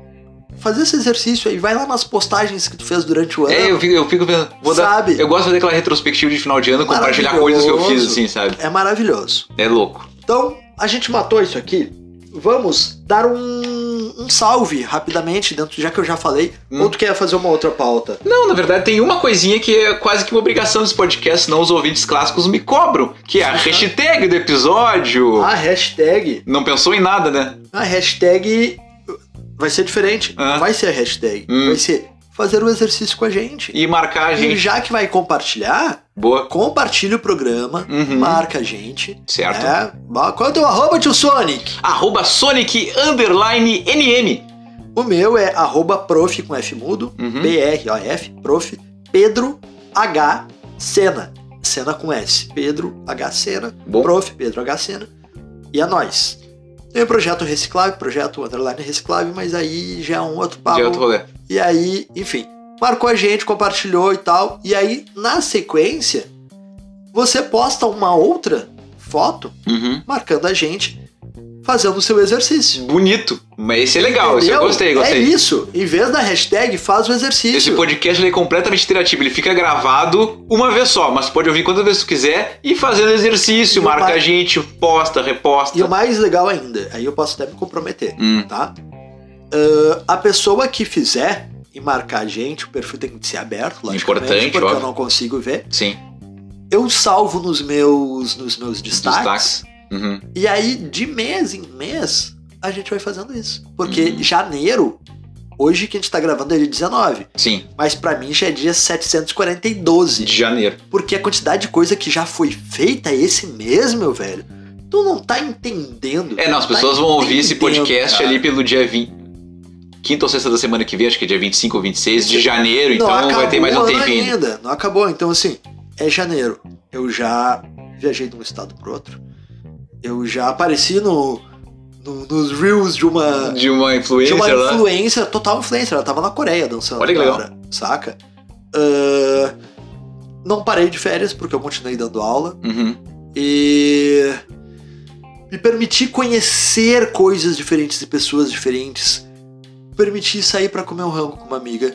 fazer esse exercício aí. Vai lá nas postagens que tu fez durante o ano. É, eu fico, eu fico pensando, vou dar, Sabe? eu gosto de fazer aquela retrospectiva de final de ano, compartilhar coisas que eu fiz, assim, sabe? É maravilhoso. É louco. Então, a gente matou isso aqui. Vamos dar um, um salve rapidamente, dentro, já que eu já falei. Hum. Ou tu quer fazer uma outra pauta? Não, na verdade tem uma coisinha que é quase que uma obrigação desse podcast, senão os ouvintes clássicos me cobram, que é a hashtag do episódio. A hashtag. Não pensou em nada, né? A hashtag vai ser diferente. Ah. Não vai ser a hashtag. Hum. Vai ser fazer o exercício com a gente. E marcar a E gente. já que vai compartilhar, Boa. compartilha o programa, Uhum. marca a gente. Certo. É. Qual é o teu arroba, tio Sonic? Arroba Sonic Underline NM. O meu é arroba prof com F mudo, Uhum. P-R-O-F, prof, Pedro H. Sena. Sena com S. Pedro H. Sena. Bom. Prof. Pedro H. Sena. E é nós. Tem o projeto Reciclável, projeto Underline Reciclável, mas aí já é um outro papo. De outro rolê. E aí, enfim, marcou a gente, compartilhou e tal. E aí, na sequência, você posta uma outra foto Uhum. marcando a gente fazendo o seu exercício. Bonito. Mas esse é legal, esse eu Entendeu? gostei, gostei. É isso. Em vez da hashtag, faz o exercício. Esse podcast é completamente interativo, ele fica gravado uma vez só, mas pode ouvir quantas vezes tu quiser e fazendo exercício, E marca mais- a gente, posta, reposta. E o mais legal ainda, aí eu posso até me comprometer, Hum, tá? Ah, a pessoa que fizer e marcar a gente, o perfil tem que ser aberto, logicamente, Importante, porque eu óbvio. não consigo ver. sim, Eu salvo nos meus, nos meus destaques. Destaques. Uhum. E aí, de mês em mês, a gente vai fazendo isso. Porque Uhum. janeiro, hoje que a gente tá gravando é dia 19, Sim, mas pra mim já é dia 742. de janeiro. Porque a quantidade de coisa que já foi feita esse mês, meu velho, tu não tá entendendo. É, não, as Tá pessoas vão ouvir esse podcast cara. ali pelo dia 20. Quinta ou sexta da semana que vem, acho que é dia 25 ou 26 de janeiro, Não então vai ter mais um acabou o ano tempinho. ainda. ainda. Não acabou. Então, assim, é janeiro. Eu já viajei de um estado pro outro. Eu já apareci no, no- nos reels de uma. De uma de influencer uma lá. influencer, total influencer. Ela tava na Coreia dançando. Olha que legal. agora, Saca? Ah, não parei de férias porque eu continuei dando aula. Uhum. E me permitir conhecer coisas diferentes de pessoas diferentes. Permitir sair pra comer um rango com uma amiga.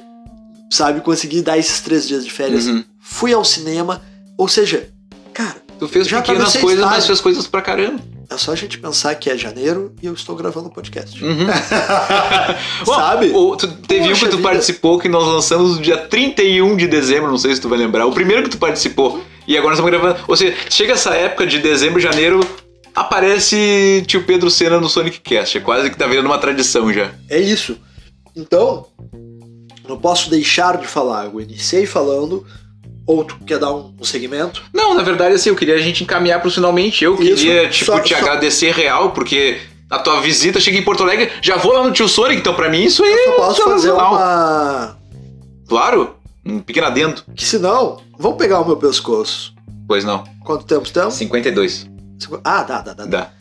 Sabe? Conseguir dar esses três dias de férias. Uhum. Fui ao cinema. Ou seja, cara, Tu fez Já pequenas coisas, mas fez coisas pra caramba. é só a gente pensar que é janeiro e eu estou gravando o podcast. Uhum. Sabe? O- tu, teve um Poxa que tu vida. participou que nós lançamos no dia 31 de dezembro, não sei se tu vai lembrar. O primeiro que tu participou. E agora nós estamos gravando. Ou seja, chega essa época de dezembro, janeiro, aparece tio Pedro Senna no Sonic Cast. É quase que tá virando uma tradição já. É isso. Então, não posso deixar de falar. Eu iniciei falando. Ou tu quer dar um, um segmento? Não, na verdade, assim, eu queria a gente encaminhar pros finalmente. Eu Isso, queria, tipo, só- te só- agradecer real, porque a tua visita chega em Porto Alegre, já vou lá no tio Sonic, então pra mim isso aí Eu é posso fazer sensacional. uma. Claro, um pequeno adendo. Que senão, vão pegar o meu pescoço. Pois não, Quanto tempo estamos? 52. Ah, dá, dá, dá. Dá.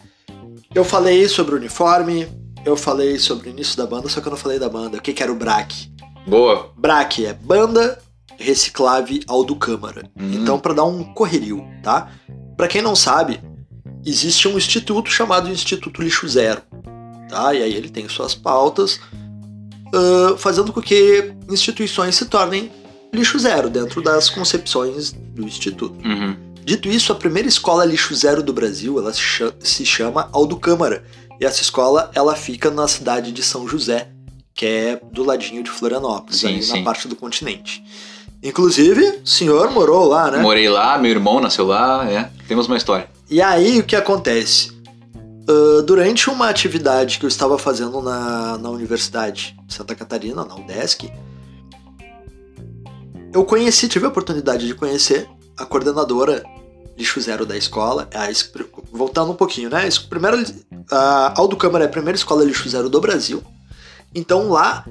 Eu falei sobre o uniforme, eu falei sobre o início da banda, só que eu não falei da banda. O que, que era o BRAC? Boa. BRAC é Banda Reciclave Aldo Câmara. Hum. Então, pra dar um correrio, tá? Pra quem não sabe, existe um instituto chamado Instituto Lixo Zero, tá? E aí ele tem suas pautas, ah, fazendo com que instituições se tornem lixo zero dentro das concepções do instituto. Uhum. Dito isso, a primeira escola lixo zero do Brasil, ela se chama Aldo Câmara. E essa escola, ela fica na cidade de São José, que é do ladinho de Florianópolis, Sim, ali sim. na parte do continente. Inclusive, o senhor morou lá, né? Morei lá, meu irmão nasceu lá, é. Temos uma história. E aí, o que acontece? Ah, durante uma atividade que eu estava fazendo na, na Universidade de Santa Catarina, na UDESC, eu conheci, tive a oportunidade de conhecer a coordenadora lixo zero da escola. Voltando um pouquinho, né? Primeira, a Aldo Câmara é a primeira escola lixo zero do Brasil. Então lá,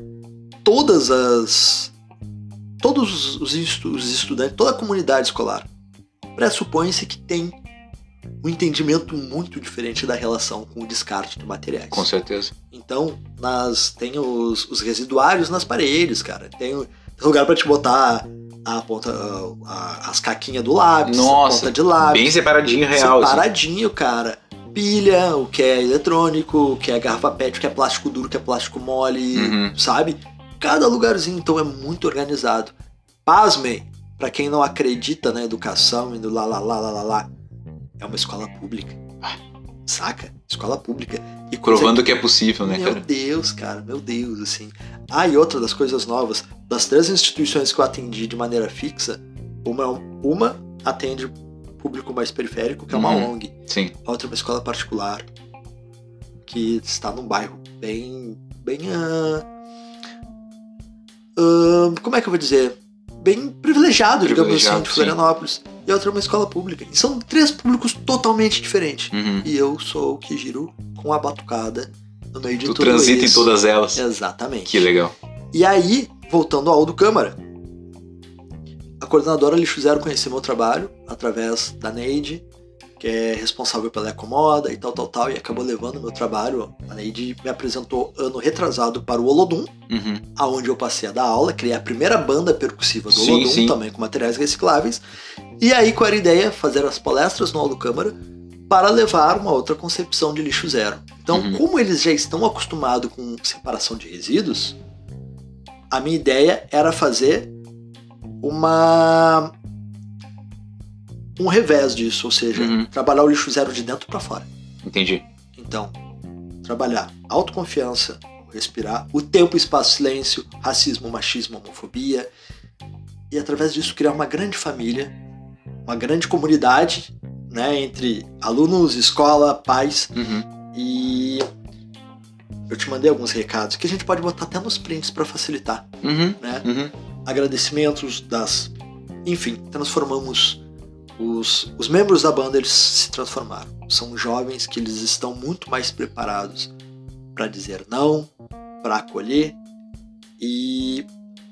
todas as. Todos os, os estudantes, toda a comunidade escolar, pressupõe-se que tem um entendimento muito diferente da relação com o descarte de materiais. Com certeza. Então, nas, tem os, os residuários nas paredes, cara. Tem, lugar pra te botar a ponta, a- as caquinhas do lápis, a Nossa, ponta de lápis. Bem separadinho, real. assim. Separadinho, cara. pilha, o que é eletrônico, o que é garrafa PET, o que é plástico duro, o que é plástico mole, Uhum. sabe? Cada lugarzinho, então, é muito organizado. Pasmem, pra quem não acredita na educação e no lá, lá, lá, lá, lá, lá, é uma escola pública. Saca? Escola pública. E Provando que é possível, né, meu cara? Deus, cara, meu Deus, assim. Ah, e outra das coisas novas, das três instituições que eu atendi de maneira fixa, uma, uma atende público mais periférico, que é uma Uhum. ONG. Sim. A outra é uma escola particular, que está num bairro bem. bem. ah, ah, como é que eu vou dizer? Bem privilegiado, digamos assim, de sim. Florianópolis. E a outra é uma escola pública. E são três públicos totalmente diferentes. Uhum. E eu sou o que giro com a batucada no meio de Tu tudo transita em isso. todas elas. Exatamente. Que legal. E aí, voltando ao do Câmara, a coordenadora Lixo Zero conheceu meu trabalho através da Neide, que é responsável pela Ecomoda e tal, tal, tal, e acabou levando meu trabalho. A Neide me apresentou ano retrasado para o Olodum, Uhum. aonde eu passei a dar aula, criei a primeira banda percussiva do Sim, Olodum, sim. também com materiais recicláveis. E aí, qual era a ideia? Fazer as palestras no Aldo Câmara para levar uma outra concepção de lixo zero. Então, Uhum. como eles já estão acostumados com separação de resíduos, a minha ideia era fazer uma um revés disso, ou seja, Uhum. trabalhar o lixo zero de dentro para fora. Entendi. Então, trabalhar autoconfiança, respirar, o tempo, espaço, silêncio, racismo, machismo, homofobia. E através disso criar uma grande família, uma grande comunidade, né, entre alunos, escola, pais. Uhum. E eu te mandei alguns recados que a gente pode botar até nos prints para facilitar, Uhum. né? Uhum. Agradecimentos das, enfim, transformamos os, os membros da banda, eles se transformaram. São jovens que eles estão muito mais preparados para dizer não, para acolher e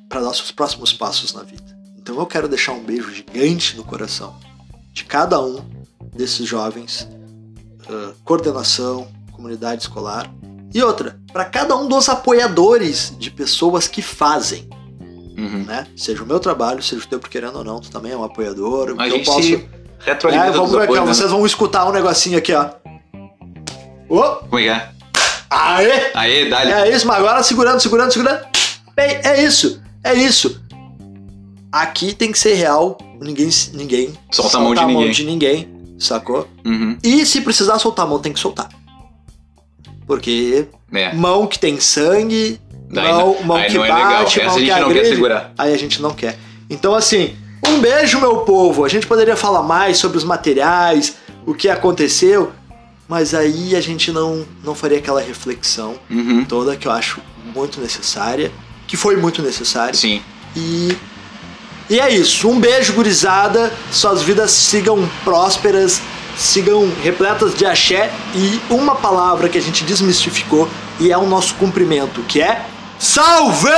para dar seus próximos passos na vida. Então eu quero deixar um beijo gigante no coração de cada um desses jovens, ah, coordenação, comunidade escolar e outra, para cada um dos apoiadores de pessoas que fazem Uhum. né? Seja o meu trabalho, seja o teu, porque querendo ou não, tu também é um apoiador. A eu gente posso... se retroalimenta É, vamos ver né? vocês vão escutar um negocinho aqui, ó. Ô, Como é que é? aê! Aê, dali. É isso, mas agora segurando, segurando, segurando. Bem, é isso, é isso. Aqui tem que ser real, ninguém, ninguém Solta a mão de ninguém. ninguém, sacou? Uhum. E se precisar soltar a mão, tem que soltar. Porque É. mão que tem sangue, Não- mão aí que não é bate, legal. mão Essa a que gente não quer segurar. aí a gente não quer. Então, assim, um beijo, meu povo. A gente poderia falar mais sobre os materiais, o que aconteceu, mas aí a gente não, não faria aquela reflexão Uhum. toda que eu acho muito necessária, que foi muito necessária. Sim. E, e é isso. Um beijo, gurizada. Suas vidas sigam prósperas, sigam repletas de axé. E uma palavra que a gente desmistificou e é o nosso cumprimento, que é Salve!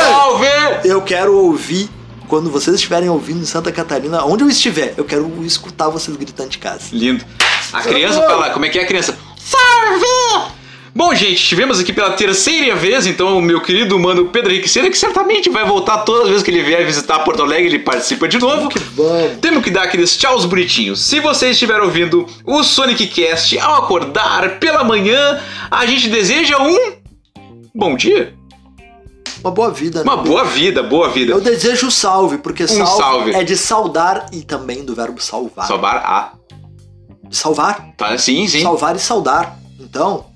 Salve! Eu quero ouvir, quando vocês estiverem ouvindo em Santa Catarina, onde eu estiver, eu quero escutar vocês gritando de casa. Lindo. A criança fala, como é que é a criança? Salve! Bom, gente, estivemos aqui pela terceira vez, então o meu querido mano Pedro Henrique Cera, que certamente vai voltar todas as vezes que ele vier visitar Porto Alegre, ele participa de novo. Vamos! Temos que dar aqueles tchauz bonitinhos. Se você estiver ouvindo o Sonic Cast ao acordar pela manhã, a gente deseja um bom dia, Uma boa vida, né? uma boa vida, boa vida. Eu desejo salve, porque salve, salve. é de saudar e também do verbo salvar. Salvar a. Salvar, Tá, sim, sim. salvar e saudar. Então,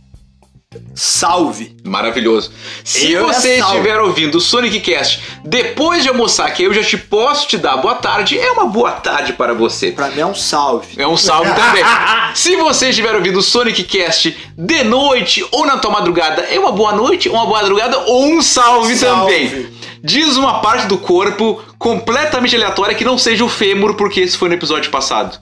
salve. Maravilhoso. Se Eu você estiver ouvindo o Sonic Cast depois de almoçar, que eu já te posso te dar boa tarde, é uma boa tarde para você. Pra mim é um salve. É um salve também. Se você estiver ouvindo o Sonic Cast de noite ou na tua madrugada, é uma boa noite, uma boa madrugada ou um salve, Salve. também. Diz uma parte do corpo completamente aleatória que não seja o fêmur, porque esse foi no episódio passado.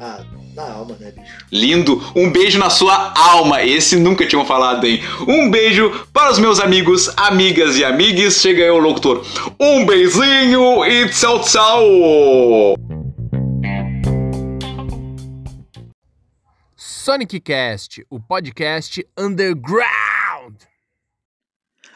Ah, na alma, né, bicho? Lindo, um beijo na sua alma. Esse nunca tinham falado, hein? Um beijo para os meus amigos, amigas e amigues. Chega aí o locutor. Um beijinho e tchau, tchau. Sonic Cast, o podcast underground.